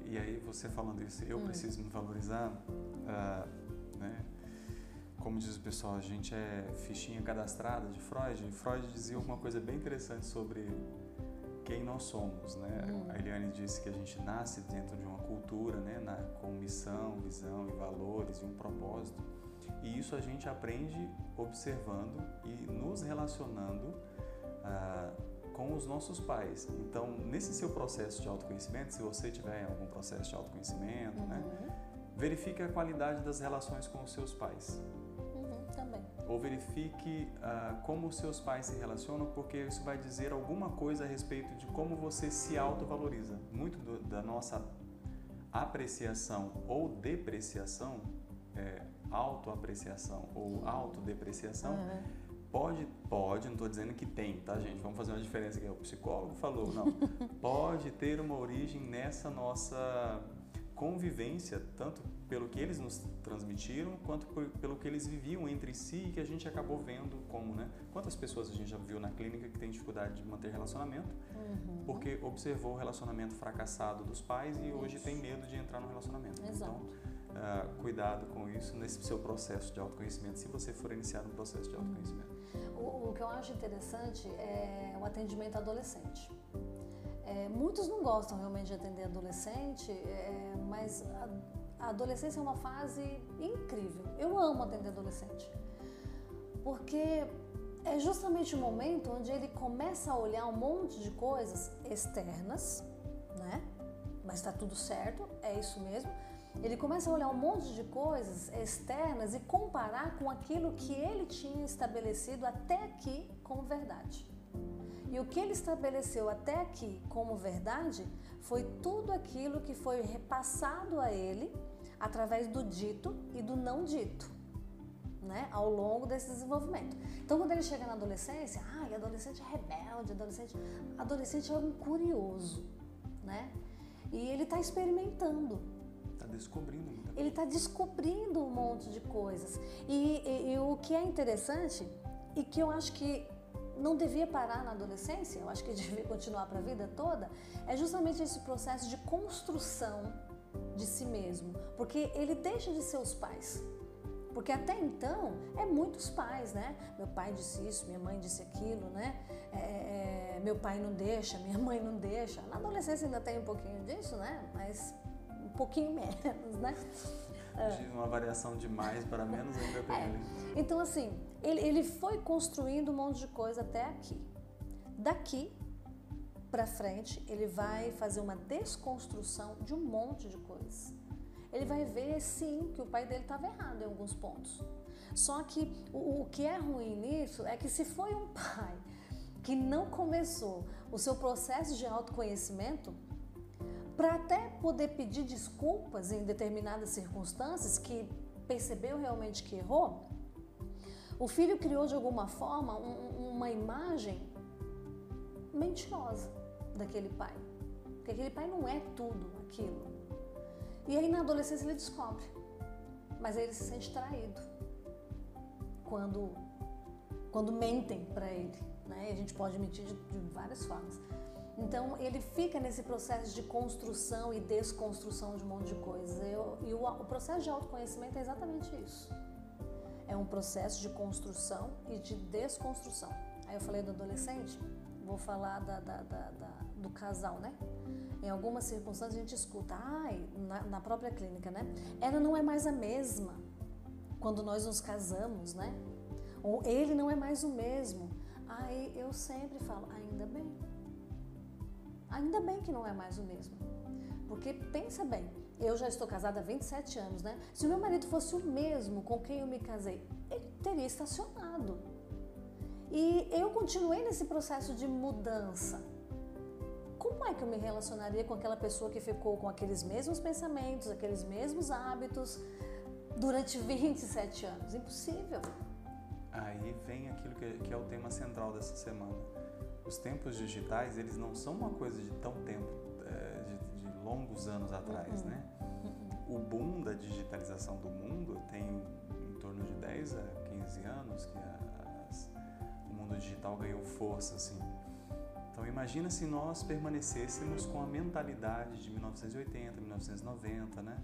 Speaker 1: E aí você falando isso, eu hum. preciso me valorizar, uh, né? como diz o pessoal, a gente é fichinha cadastrada de Freud. Freud dizia uma coisa bem interessante sobre quem nós somos, né? Hum. A Eliane disse que a gente nasce dentro de uma cultura, né? Na, com missão, visão e valores e um propósito. E isso a gente aprende observando e nos relacionando ah, com os nossos pais. Então, nesse seu processo de autoconhecimento, se você tiver algum processo de autoconhecimento, né? uhum. né? Verifique a qualidade das relações com os seus pais ou verifique uh, como os seus pais se relacionam, porque isso vai dizer alguma coisa a respeito de como você se autovaloriza. Muito do, da nossa apreciação ou depreciação, é, autoapreciação ou autodepreciação, uhum. pode, pode, não estou dizendo que tem, tá gente? Vamos fazer uma diferença aqui. O psicólogo falou, não. pode ter uma origem nessa nossa convivência, tanto pelo que eles nos transmitiram, quanto por, pelo que eles viviam entre si e que a gente acabou vendo como, né? Quantas pessoas a gente já viu na clínica que tem dificuldade de manter relacionamento uhum. porque observou o relacionamento fracassado dos pais e isso. hoje tem medo de entrar no relacionamento.
Speaker 2: Exato.
Speaker 1: Então, uh, cuidado com isso nesse seu processo de autoconhecimento, se você for iniciar um processo de autoconhecimento.
Speaker 2: O, o que eu acho interessante é o atendimento adolescente. É, muitos não gostam realmente de atender adolescente, é, mas a, a, adolescência é uma fase incrível. Eu amo atender adolescente, porque é justamente o momento onde ele começa a olhar um monte de coisas externas, né? Mas está tudo certo, é isso mesmo. Ele começa a olhar um monte de coisas externas e comparar com aquilo que ele tinha estabelecido até aqui como verdade. E o que ele estabeleceu até aqui como verdade foi tudo aquilo que foi repassado a ele através do dito e do não dito. Né, ao longo desse desenvolvimento. Então, quando ele chega na adolescência, ah, adolescente é rebelde, adolescente, adolescente é um curioso, né? E ele está experimentando.
Speaker 1: Está descobrindo.
Speaker 2: Ele está descobrindo um monte de coisas. E, e, e o que é interessante e que eu acho que não devia parar na adolescência, eu acho que devia continuar para a vida toda, é justamente esse processo de construção de si mesmo, porque ele deixa de ser os pais. Porque até então é muitos pais, né? Meu pai disse isso, minha mãe disse aquilo, né? É, é, meu pai não deixa, minha mãe não deixa. Na adolescência ainda tem um pouquinho disso, né? Mas pouquinho menos, né?
Speaker 1: De uma variação de mais para menos ainda tem. É.
Speaker 2: Então, assim, ele, ele foi construindo um monte de coisa até aqui. Daqui para frente, ele vai fazer uma desconstrução de um monte de coisas. Ele vai ver, sim, que o pai dele estava errado em alguns pontos. Só que o, o que é ruim nisso é que se foi um pai que não começou o seu processo de autoconhecimento, para até poder pedir desculpas em determinadas circunstâncias que percebeu realmente que errou, o filho criou de alguma forma um, uma imagem mentirosa daquele pai. Porque aquele pai não é tudo aquilo. E aí na adolescência ele descobre. Mas aí ele se sente traído quando, quando mentem para ele. Né? E a gente pode mentir de, de várias formas. Então ele fica nesse processo de construção e desconstrução de um monte de coisas. Eu, e o, o processo de autoconhecimento é exatamente isso. É um processo de construção e de desconstrução. Aí eu falei do adolescente, vou falar da, da, da, do casal, né? Em algumas circunstâncias a gente escuta, ai, na, na própria clínica, né? Ela não é mais a mesma quando nós nos casamos, né? Ou ele não é mais o mesmo. Aí eu sempre falo, ainda bem. Ainda bem que não é mais o mesmo. Porque pensa bem, eu já estou casada há 27 anos, né? Se o meu marido fosse o mesmo com quem eu me casei, ele teria estacionado. E eu continuei nesse processo de mudança. Como é que eu me relacionaria com aquela pessoa que ficou com aqueles mesmos pensamentos, aqueles mesmos hábitos durante 27 anos? Impossível.
Speaker 1: Aí vem aquilo que é o tema central dessa semana. Os tempos digitais, eles não são uma coisa de tão tempo, é, de, de longos anos atrás, uhum. né? Uhum. O boom da digitalização do mundo tem em torno de 10 a 15 anos que as, o mundo digital ganhou força, assim. Então imagina se nós permanecêssemos com a mentalidade de 1980, 1990, né?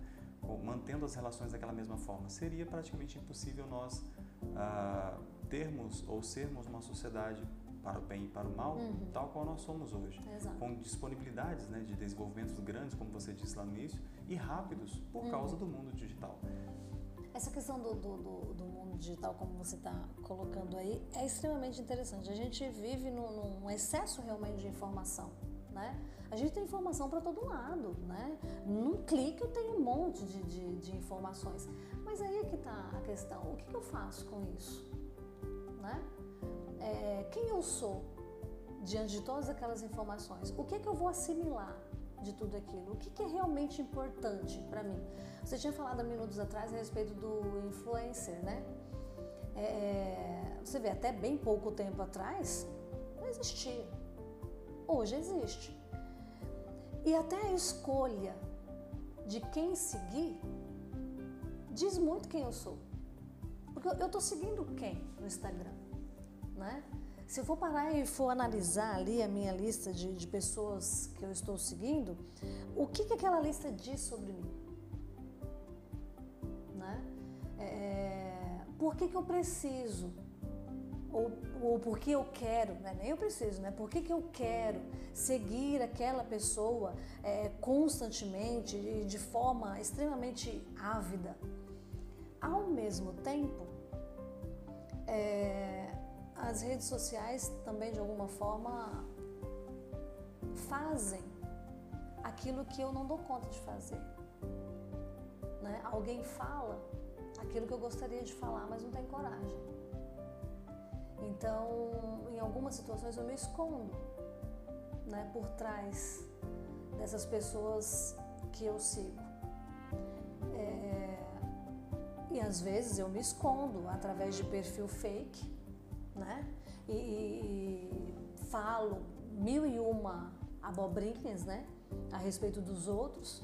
Speaker 1: mantendo as relações daquela mesma forma. Seria praticamente impossível nós ah, termos ou sermos uma sociedade para o bem e para o mal, uhum. tal qual nós somos hoje.
Speaker 2: Exato.
Speaker 1: Com disponibilidades né, de desenvolvimentos grandes, como você disse lá no início, e rápidos por uhum. causa do mundo digital.
Speaker 2: Essa questão do, do, do, do mundo digital, como você está colocando aí, é extremamente interessante. A gente vive num, num excesso realmente de informação, né? A gente tem informação para todo lado, né? Num clique eu tenho um monte de, de, de informações. Mas aí é que está a questão. O que, que, eu faço com isso? Né? É, quem eu sou diante de todas aquelas informações? O que, que eu vou assimilar de tudo aquilo? O que, que é realmente importante para mim? Você tinha falado há minutos atrás a respeito do influencer, né? É, você vê, até bem pouco tempo atrás, não existia. Hoje existe. E até a escolha de quem seguir diz muito quem eu sou. Porque eu estou seguindo quem no Instagram, né? Se eu for parar e for analisar ali a minha lista de, de pessoas que eu estou seguindo, o que, que aquela lista diz sobre mim? Né? É, por que, que eu preciso? Ou, ou por que eu quero, né? nem eu preciso, né? Por que, que eu quero seguir aquela pessoa é, constantemente e de forma extremamente ávida? Ao mesmo tempo, é, as redes sociais também de alguma forma fazem aquilo que eu não dou conta de fazer. Né? Alguém fala aquilo que eu gostaria de falar, mas não tem coragem. Então, em algumas situações eu me escondo né, por trás dessas pessoas que eu sigo. É, e às vezes eu me escondo através de perfil fake né? E, e, falo mil e uma abobrinhas, né? A respeito dos outros.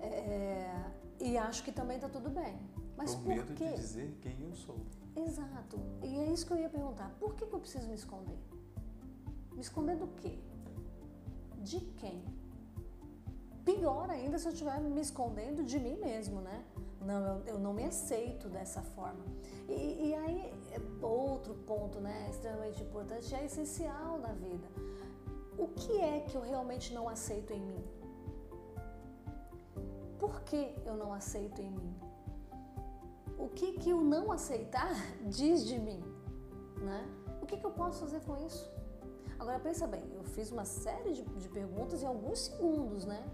Speaker 2: É, e acho que também está tudo bem. Mas
Speaker 1: por, medo de dizer quem eu sou.
Speaker 2: Exato. E é isso que eu ia perguntar. Por que, que eu preciso me esconder? Me esconder do quê? De quem? Pior ainda se eu estiver me escondendo de mim mesmo, né? Não, eu, eu não me aceito dessa forma. E, e aí, é outro ponto, né, extremamente importante, é essencial na vida. O que é que eu realmente não aceito em mim? Por que eu não aceito em mim? O que que o não aceitar diz de mim, né? O que que eu posso fazer com isso? Agora pensa bem, eu fiz uma série de, de perguntas em alguns segundos, né?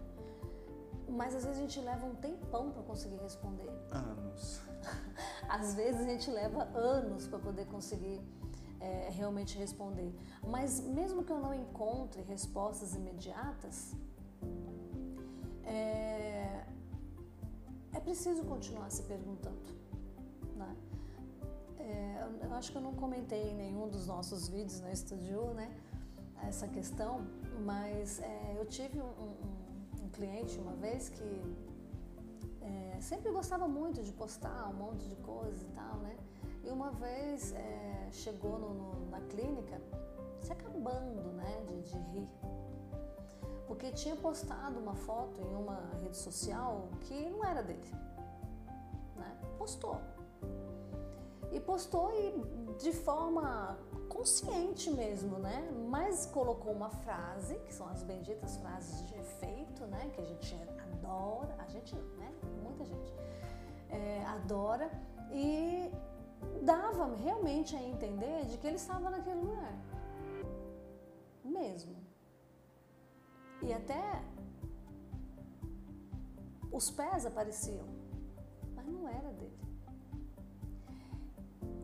Speaker 2: Mas às vezes a gente leva um tempão para conseguir responder.
Speaker 1: Anos.
Speaker 2: às vezes a gente leva anos para poder conseguir é, realmente responder. Mas mesmo que eu não encontre respostas imediatas, é, é preciso continuar se perguntando. Né? É, eu acho que eu não comentei em nenhum dos nossos vídeos no estúdio, né? Essa questão, mas é, eu tive um, um cliente uma vez que é, sempre gostava muito de postar um monte de coisas e tal, né? E uma vez é, chegou no, no, na clínica se acabando, né, de, de rir. porque tinha postado uma foto em uma rede social que não era dele. Né? Postou. E postou e de forma consciente mesmo, né? Mas colocou uma frase, que são as benditas frases de efeito, né? Que a gente adora, a gente não, né? Muita gente é, adora e dava realmente a entender de que ele estava naquele lugar. Mesmo. E até os pés apareciam, mas não era dele.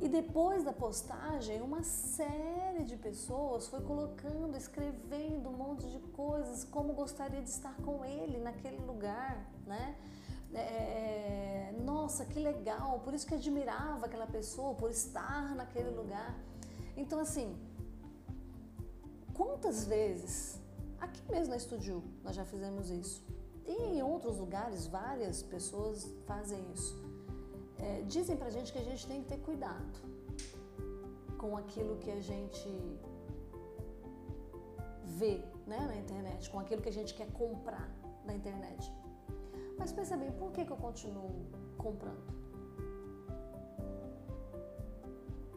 Speaker 2: E depois da postagem, uma série de pessoas foi colocando, escrevendo um monte de coisas, como gostaria de estar com ele naquele lugar, né? É, nossa, que legal, por isso que admirava aquela pessoa, por estar naquele lugar. Então, assim, quantas vezes, aqui mesmo na Estúdio, nós já fizemos isso, e em outros lugares, várias pessoas fazem isso. É, dizem pra gente que a gente tem que ter cuidado com aquilo que a gente vê né, na internet, com aquilo que a gente quer comprar na internet. Mas pensa bem, por que, que eu continuo comprando?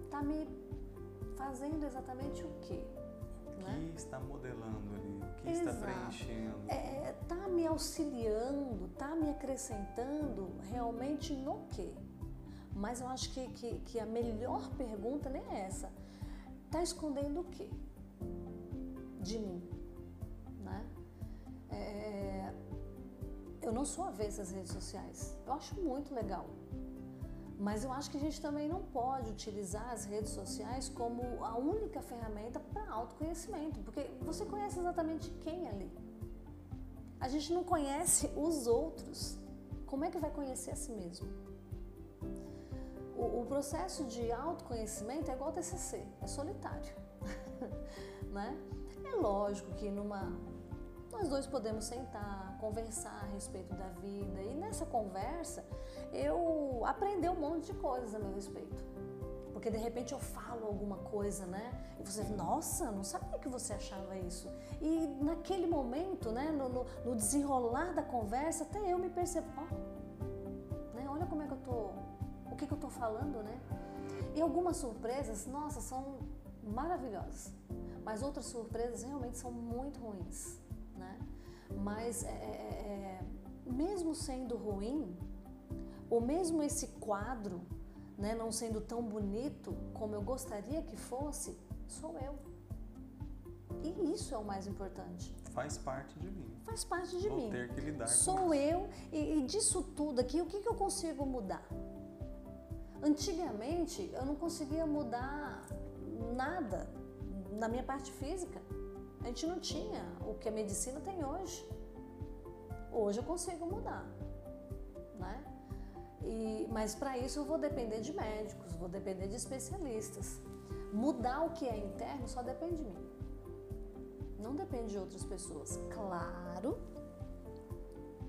Speaker 2: Está me fazendo exatamente o quê?
Speaker 1: O né? que está modelando ali? O que Exato. está preenchendo?
Speaker 2: Está é, tá me auxiliando, está me acrescentando realmente no quê? Mas eu acho que, que, que a melhor pergunta nem é essa. Está escondendo o quê? De mim. Né? É, eu não sou avessa às redes sociais. Eu acho muito legal. Mas eu acho que a gente também não pode utilizar as redes sociais como a única ferramenta para autoconhecimento, porque você conhece exatamente quem ali. A gente não conhece os outros. Como é que vai conhecer a si mesmo? O, o processo de autoconhecimento é igual ao TCC, é solitário. né? É lógico que numa nós dois podemos sentar, conversar a respeito da vida e nessa conversa eu aprender um monte de coisas a meu respeito. Porque de repente eu falo alguma coisa, né? E você, nossa, não sabia que você achava isso. E naquele momento, né, no, no, no desenrolar da conversa, até eu me percebo, ó, né, olha como é que eu tô, que, que eu tô falando, né? E algumas surpresas, nossa, são maravilhosas. Mas outras surpresas realmente são muito ruins né? Mas é, é, é, mesmo sendo ruim, ou mesmo esse quadro né, não sendo tão bonito como eu gostaria que fosse, sou eu. E isso é o mais importante.
Speaker 1: Faz parte de mim.
Speaker 2: Faz parte de
Speaker 1: Vou
Speaker 2: mim.
Speaker 1: ter que lidar
Speaker 2: Sou
Speaker 1: com
Speaker 2: eu e, e, disso tudo aqui, o que, que eu consigo mudar? Antigamente eu não conseguia mudar nada na minha parte física. A gente não tinha o que a medicina tem hoje. Hoje eu consigo mudar, né? E, mas para isso eu vou depender de médicos, vou depender de especialistas. Mudar o que é interno só depende de mim. Não depende de outras pessoas. Claro,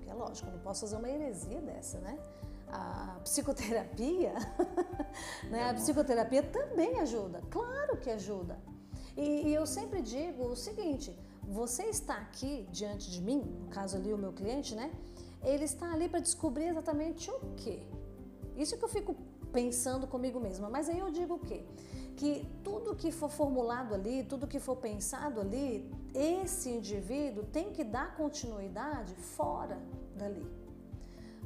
Speaker 2: que é lógico, eu não posso fazer uma heresia dessa, né? A psicoterapia, né? A psicoterapia também ajuda. Claro que ajuda. E, e eu sempre digo o seguinte: você está aqui diante de mim, no caso ali o meu cliente, né? Ele está ali para descobrir exatamente o quê? Isso que eu fico pensando comigo mesma. Mas aí eu digo o quê? Que tudo que for formulado ali, tudo que for pensado ali, esse indivíduo tem que dar continuidade fora dali.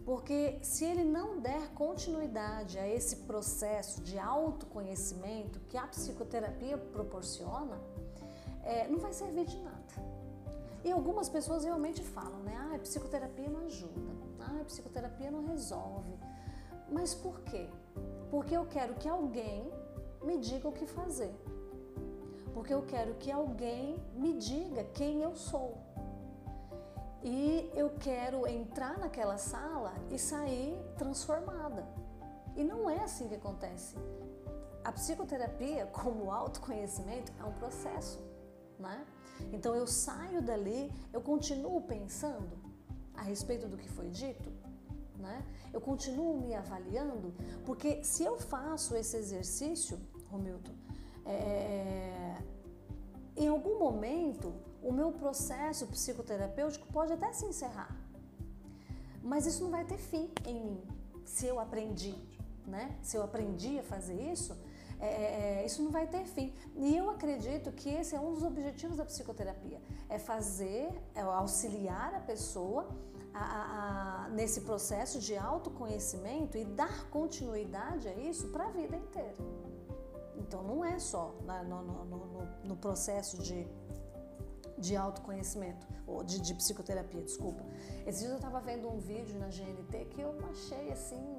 Speaker 2: Porque se ele não der continuidade a esse processo de autoconhecimento que a psicoterapia proporciona, é, não vai servir de nada. E algumas pessoas realmente falam, né? Ah, a psicoterapia não ajuda, ah, a psicoterapia não resolve. Mas por quê? Porque eu quero que alguém me diga o que fazer. Porque eu quero que alguém me diga quem eu sou e eu quero entrar naquela sala e sair transformada. E não é assim que acontece. A psicoterapia, como autoconhecimento, é um processo, né? Então eu saio dali, eu continuo pensando a respeito do que foi dito, né? Eu continuo me avaliando, porque se eu faço esse exercício, Romildo, é, em algum momento o meu processo psicoterapêutico pode até se encerrar, mas isso não vai ter fim em mim se eu aprendi, né? Se eu aprendi a fazer isso, é, é, é, isso não vai ter fim. E eu acredito que esse é um dos objetivos da psicoterapia, é fazer, é auxiliar a pessoa a, a, a, nesse processo de autoconhecimento e dar continuidade a isso para a vida inteira. Então não é só no, no, no, no processo de de autoconhecimento, ou de, de, psicoterapia, desculpa. Esses dias eu estava vendo um vídeo na GNT que eu achei assim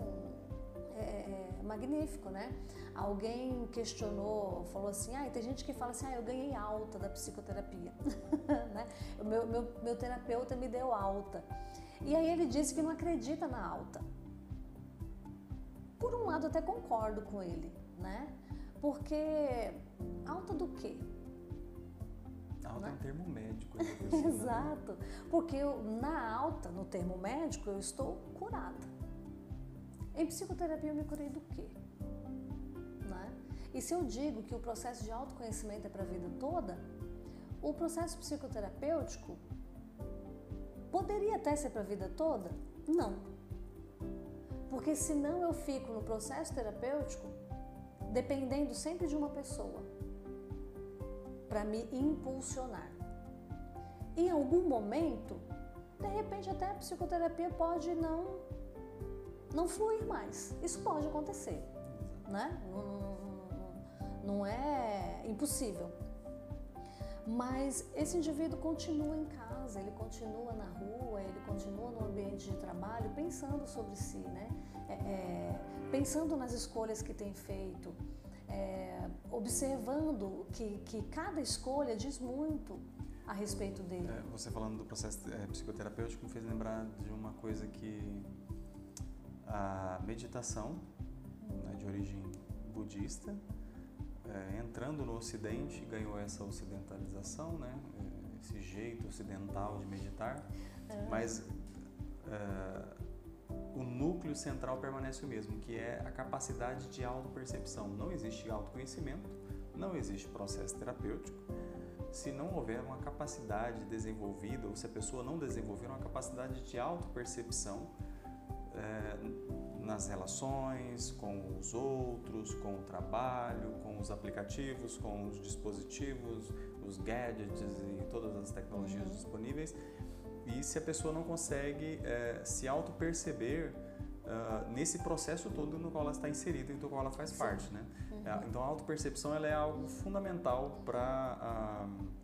Speaker 2: é, é, magnífico, né? Alguém questionou, falou assim, ah, tem gente que fala assim, ah, eu ganhei alta da psicoterapia, né? Meu, meu, meu terapeuta me deu alta. E aí ele disse que não acredita na alta. Por um lado até concordo com ele, né? Porque alta do quê?
Speaker 1: Alta é um termo médico. Né?
Speaker 2: Exato. Porque eu, na alta, no termo médico, eu estou curada. Em psicoterapia eu me curei do quê? Né? E se eu digo que o processo de autoconhecimento é para a vida toda, o processo psicoterapêutico poderia até ser para a vida toda? Não. Porque senão eu fico no processo terapêutico dependendo sempre de uma pessoa para me impulsionar. Em algum momento, de repente até a psicoterapia pode não não fluir mais. Isso pode acontecer, né? Não, não, não é impossível. Mas esse indivíduo continua em casa, ele continua na rua, ele continua no ambiente de trabalho pensando sobre si, né? É, é, pensando nas escolhas que tem feito, é, observando que, que cada escolha diz muito a respeito dele.
Speaker 1: É, você falando do processo é, psicoterapêutico me fez lembrar de uma coisa que a meditação, né, de origem budista, é, entrando no Ocidente, ganhou essa ocidentalização, né, é, esse jeito ocidental de meditar, é. mas o núcleo central permanece o mesmo, que é a capacidade de autopercepção. Não existe autoconhecimento, não existe processo terapêutico, se não houver uma capacidade desenvolvida, ou se a pessoa não desenvolver uma capacidade de autopercepção é, nas relações com os outros, com o trabalho, com os aplicativos, com os dispositivos, os gadgets e todas as tecnologias disponíveis, e se a pessoa não consegue é, se auto-perceber uh, nesse processo todo no qual ela está inserida e do qual ela faz Sim. parte, né? Uhum. Então a auto-percepção ela é algo fundamental para uh,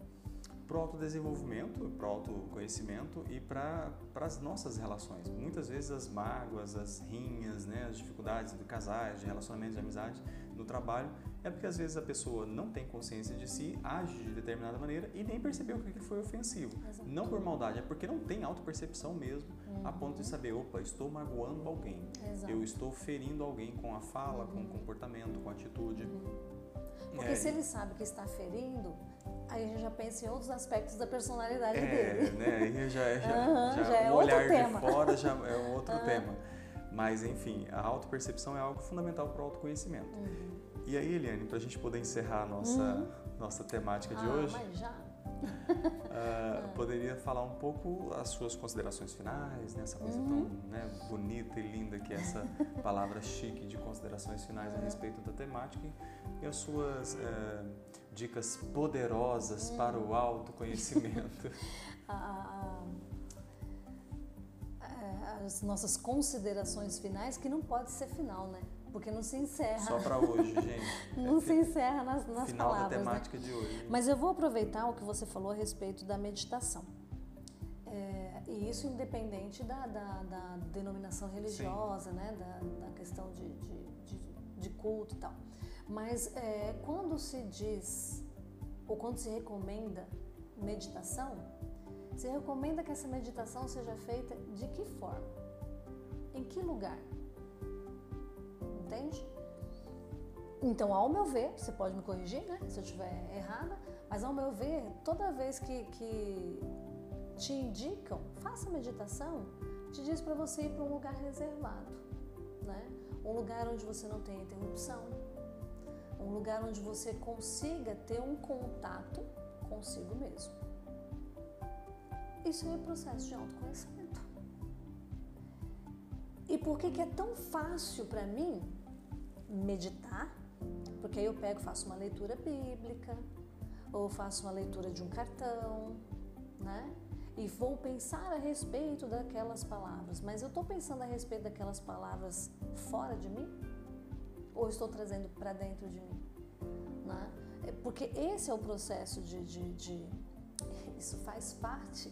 Speaker 1: para o autodesenvolvimento, para o autoconhecimento e para as nossas relações. Muitas vezes as mágoas, as rinhas, né, as dificuldades de casais, de relacionamentos de amizade no trabalho, é porque às vezes a pessoa não tem consciência de si, age de determinada maneira e nem percebeu que aquilo foi ofensivo. Exatamente. Não por maldade, é porque não tem autopercepção mesmo, uhum. a ponto de saber, opa, estou magoando alguém, Exato. eu estou ferindo alguém com a fala, uhum. com o comportamento, com a atitude. Uhum.
Speaker 2: Porque é, se ele sabe que está ferindo, aí a gente já pensa em outros aspectos da personalidade é, dele.
Speaker 1: Né? Aí já, é, já, uhum, já, já é o olhar tema. de fora já é um outro uhum. tema. Mas, enfim, a autopercepção é algo fundamental para o autoconhecimento. Uhum. E aí, Eliane, para a gente poder encerrar a nossa, uhum. nossa temática de
Speaker 2: ah,
Speaker 1: hoje.
Speaker 2: Mas já?
Speaker 1: uh, poderia falar um pouco as suas considerações finais, né? essa coisa uhum. tão né, bonita e linda que é essa palavra chique de considerações finais a respeito da temática e as suas uh, dicas poderosas uhum. para o autoconhecimento.
Speaker 2: as nossas considerações finais, que não pode ser final, né? porque não se encerra.
Speaker 1: Só para hoje, gente.
Speaker 2: não é se encerra nas, nas
Speaker 1: final
Speaker 2: palavras.
Speaker 1: Final da temática
Speaker 2: né?
Speaker 1: de hoje.
Speaker 2: Mas eu vou aproveitar o que você falou a respeito da meditação. É, e isso independente da, da, da denominação religiosa, né? Da, da questão de, de, de, de, culto e tal. Mas é, quando se diz, ou quando se recomenda meditação, se recomenda que essa meditação seja feita de que forma? Em que lugar? entende? Então, ao meu ver, você pode me corrigir, né? Se eu estiver errada, mas ao meu ver, toda vez que, que te indicam, faça meditação, te diz para você ir para um lugar reservado, né? Um lugar onde você não tem interrupção, um lugar onde você consiga ter um contato consigo mesmo, Isso é processo de autoconhecimento. E por que, que é tão fácil para mim meditar? Porque aí eu pego, faço uma leitura bíblica, ou faço uma leitura de um cartão, né? E vou pensar a respeito daquelas palavras. Mas eu estou pensando a respeito daquelas palavras fora de mim? Ou estou trazendo para dentro de mim? Né? É, porque esse é o processo de, de, de. Isso faz parte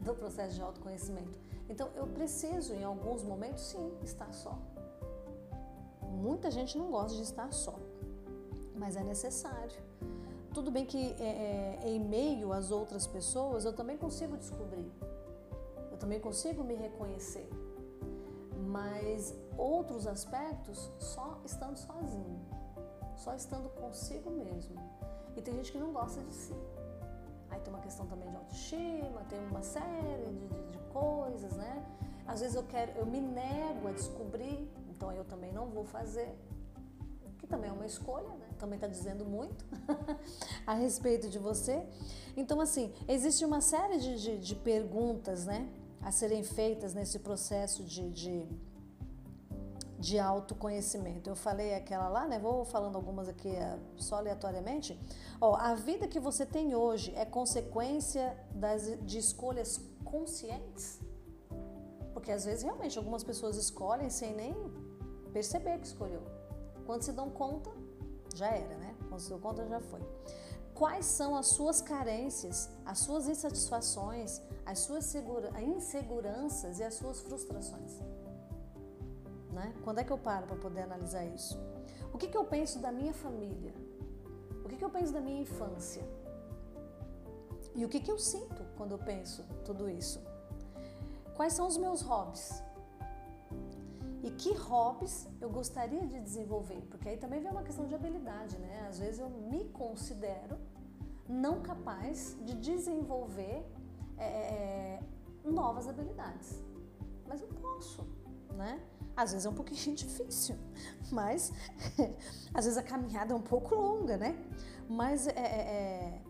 Speaker 2: do processo de autoconhecimento. Então eu preciso, em alguns momentos, sim, estar só. Muita gente não gosta de estar só, mas é necessário. Tudo bem que é, é, em meio às outras pessoas eu também consigo descobrir, eu também consigo me reconhecer, mas outros aspectos só estando sozinho, só estando consigo mesmo. E tem gente que não gosta de si. Aí tem uma questão também de autoestima, tem uma série de, de, de coisas, né? Às vezes eu quero, eu me nego a descobrir, então eu também não vou fazer, que também é uma escolha, né? Também está dizendo muito a respeito de você. Então, assim, existe uma série de, de, de perguntas, né? A serem feitas nesse processo de, de de autoconhecimento. Eu falei aquela lá, né? Vou falando algumas aqui eh, só aleatoriamente. Ó, a vida que você tem hoje é consequência das, de escolhas conscientes? Porque às vezes realmente algumas pessoas escolhem sem nem perceber que escolheu. Quando se dão conta, já era, né? Quando se dão conta, já foi. Quais são as suas carências, as suas insatisfações, as suas inseguranças e as suas frustrações? Né? Quando é que eu paro para poder analisar isso? O que, que eu penso da minha família? O que, que eu penso da minha infância? E o que, que eu sinto quando eu penso tudo isso? Quais são os meus hobbies? E que hobbies eu gostaria de desenvolver? Porque aí também vem uma questão de habilidade, né? Às vezes eu me considero não capaz de desenvolver é, novas habilidades. Mas eu posso, né? Às vezes é um pouquinho difícil, mas às vezes a caminhada é um pouco longa, né? Mas é, é, é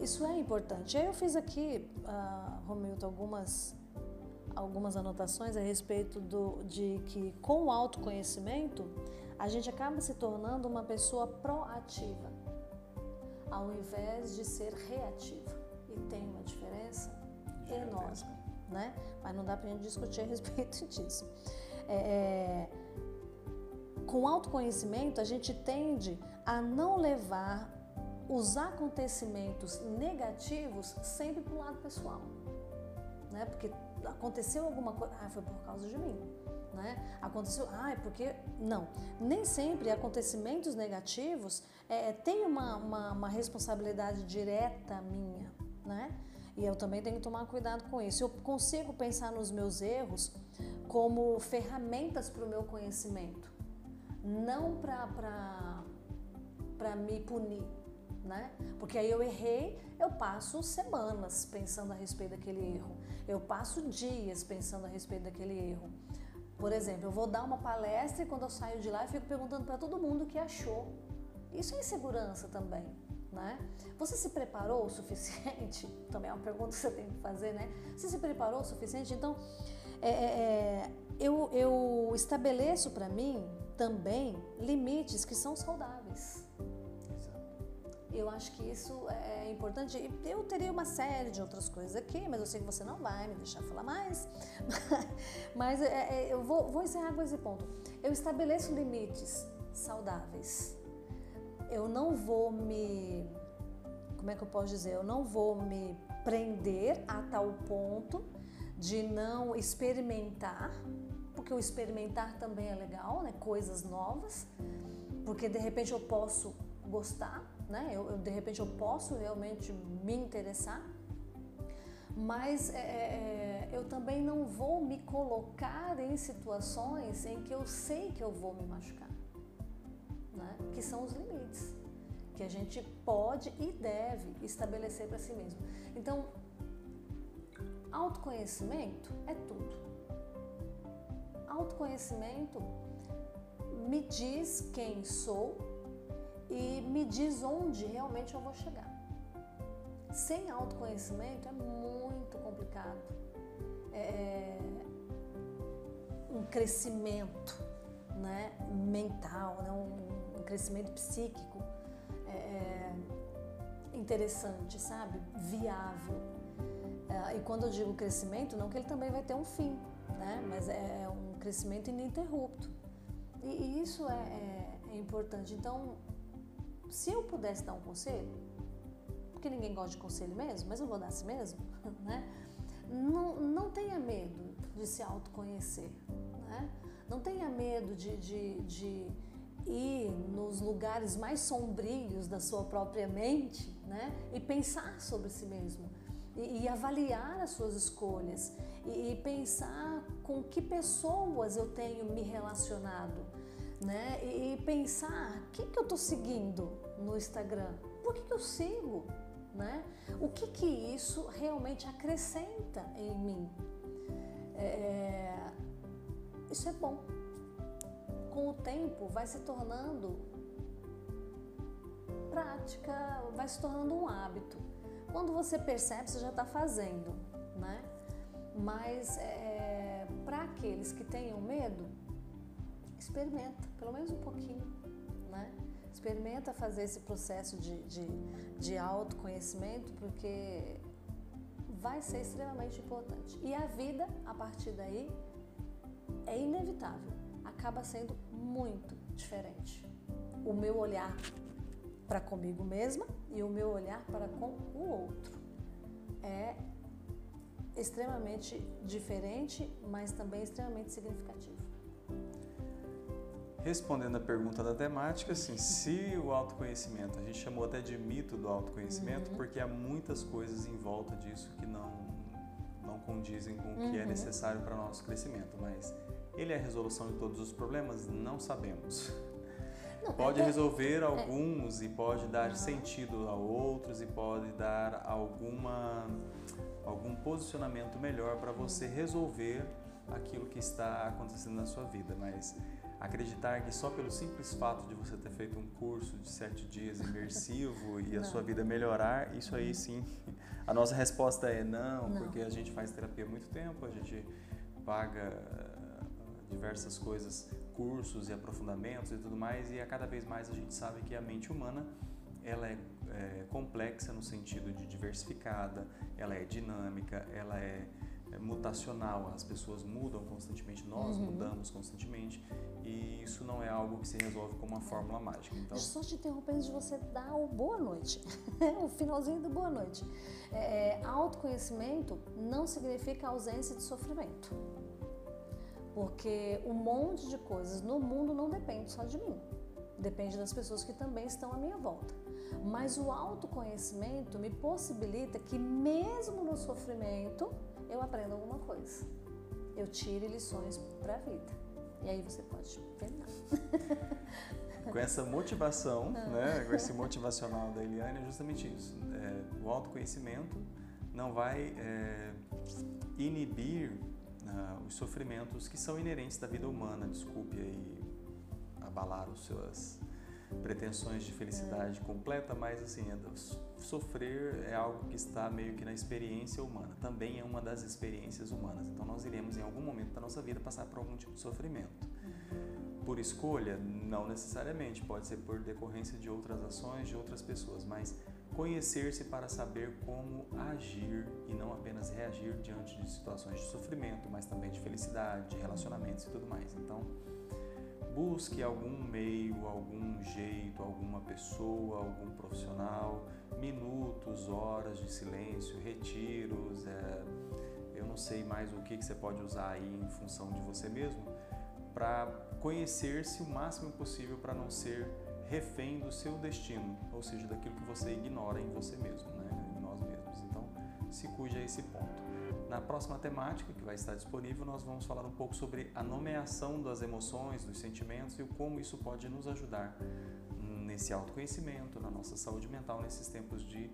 Speaker 2: isso é importante. Aí eu fiz aqui, uh, Romilton, algumas, algumas anotações a respeito do, de que com o autoconhecimento a gente acaba se tornando uma pessoa proativa, ao invés de ser reativa. E tem uma diferença enorme né? Mas não dá para a gente discutir a respeito disso. É, é, com autoconhecimento, a gente tende a não levar os acontecimentos negativos sempre para o lado pessoal, né? Porque aconteceu alguma coisa, ah, foi por causa de mim, né? Aconteceu, ah, é porque não. Nem sempre acontecimentos negativos é, tem uma, uma, uma responsabilidade direta minha, né? E eu também tenho que tomar cuidado com isso. Eu consigo pensar nos meus erros como ferramentas para o meu conhecimento, não para me punir. Né? Porque aí eu errei, eu passo semanas pensando a respeito daquele erro, eu passo dias pensando a respeito daquele erro. Por exemplo, eu vou dar uma palestra e quando eu saio de lá eu fico perguntando para todo mundo o que achou. Isso é insegurança também né? Você se preparou o suficiente? Também é uma pergunta que você tem que fazer, né? Você se preparou o suficiente? Então, é, é, é eu, eu estabeleço para mim também limites que são saudáveis. Eu acho que isso é importante. Eu teria uma série de outras coisas aqui, mas eu sei que você não vai me deixar falar mais. mas é, é, eu vou, vou encerrar com esse ponto. Eu estabeleço limites saudáveis eu não vou me. Como é que eu posso dizer? Eu não vou me prender a tal ponto de não experimentar, porque o experimentar também é legal, né? Coisas novas, porque de repente eu posso gostar, né? Eu, eu de repente eu posso realmente me interessar, mas é, é, é eu também não vou me colocar em situações em que eu sei que eu vou me machucar né? que são os limites que a gente pode e deve estabelecer para si mesmo. Então, autoconhecimento é tudo. Autoconhecimento me diz quem sou e me diz onde realmente eu vou chegar. sem autoconhecimento é muito complicado. É, um crescimento né, mental, né, um crescimento psíquico é, interessante, sabe? Viável. É, e quando eu digo crescimento, não que ele também vai ter um fim, né? mas é um crescimento ininterrupto. E, e isso é, é, é importante. Então, se eu pudesse dar um conselho, porque ninguém gosta de conselho mesmo, mas eu vou dar assim mesmo, né? Não, não tenha medo de se autoconhecer, né? Não tenha medo de, de, de ir nos lugares mais sombrios da sua própria mente, né? E pensar sobre si mesmo. E, e avaliar as suas escolhas e, e pensar com que pessoas eu tenho me relacionado, né? E, e pensar que, que eu estou seguindo no Instagram, por que, que eu sigo, né? O que que isso realmente acrescenta em mim? É, isso é bom. Com o tempo vai se tornando prática, vai se tornando um hábito. Quando você percebe, você já está fazendo, né? Mas é, para aqueles que tenham medo, experimenta, pelo menos um pouquinho, né? Experimenta fazer esse processo de, de, de autoconhecimento, porque vai ser extremamente importante. E a vida, a partir daí, é inevitável, acaba sendo muito diferente. O meu olhar para comigo mesma e o meu olhar para com o outro é extremamente diferente, mas também extremamente significativo.
Speaker 1: Respondendo a pergunta da temática, assim, se o autoconhecimento, a gente chamou até de mito do autoconhecimento, uhum. porque há muitas coisas em volta disso que não, não condizem com o que é uhum. é necessário para o nosso crescimento, mas ele é a resolução de todos os problemas? Não sabemos. Não, pode é, resolver é, alguns e pode dar uhum. sentido a outros e pode dar alguma algum posicionamento melhor para você resolver aquilo que está acontecendo na sua vida, mas acreditar que só pelo simples fato de você ter feito um curso de sete dias imersivo e a sua vida melhorar, isso aí sim. A nossa resposta é não, não, porque a gente faz terapia há muito tempo, a gente paga diversas coisas, cursos e aprofundamentos e tudo mais, e a cada vez mais a gente sabe que a mente humana ela é, é complexa no sentido de diversificada, ela é dinâmica, ela é é mutacional, as pessoas mudam constantemente, nós uhum. mudamos constantemente e isso não é algo que se resolve com uma fórmula mágica. Então...
Speaker 2: Só te interrompendo de você dar o boa noite, o finalzinho do boa noite. É, é, autoconhecimento não significa ausência de sofrimento, porque um monte de coisas no mundo não depende só de mim, depende das pessoas que também estão à minha volta. Mas o autoconhecimento me possibilita que mesmo no sofrimento eu aprendo alguma coisa. Eu tire lições para a vida. E aí você pode terminar.
Speaker 1: Com essa motivação, né, com esse motivacional da Eliane, é justamente isso. É, o autoconhecimento não vai é, inibir uh, os sofrimentos que são inerentes da vida humana. Desculpe aí abalar os seus pretensões de felicidade completa, mas assim, é sofrer é algo que está meio que na experiência humana. Também é uma das experiências humanas. Então nós iremos em algum momento da nossa vida passar por algum tipo de sofrimento. Por escolha, não necessariamente, pode ser por decorrência de outras ações de outras pessoas, mas conhecer-se para saber como agir e não apenas reagir diante de situações de sofrimento, mas também de felicidade, de relacionamentos e tudo mais. Então, busque algum meio, algum jeito, alguma pessoa, algum profissional, minutos, horas de silêncio, retiros, é, eu não sei mais o que, que você pode usar aí em função de você mesmo, para conhecer-se o máximo possível para não ser refém do seu destino, ou seja, daquilo que você ignora em você mesmo, né? em nós mesmos. Então, se cuide a esse ponto. Na próxima temática, que vai estar disponível, nós vamos falar um pouco sobre a nomeação das emoções, dos sentimentos e como isso pode nos ajudar nesse autoconhecimento, na nossa saúde mental, nesses tempos de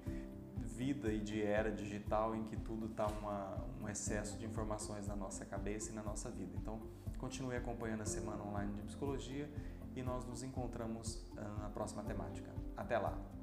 Speaker 1: vida e de era digital em que tudo está um excesso de informações na nossa cabeça e na nossa vida. Então, continue acompanhando a Semana Online de Psicologia e nós nos encontramos ah, na próxima temática. Até lá!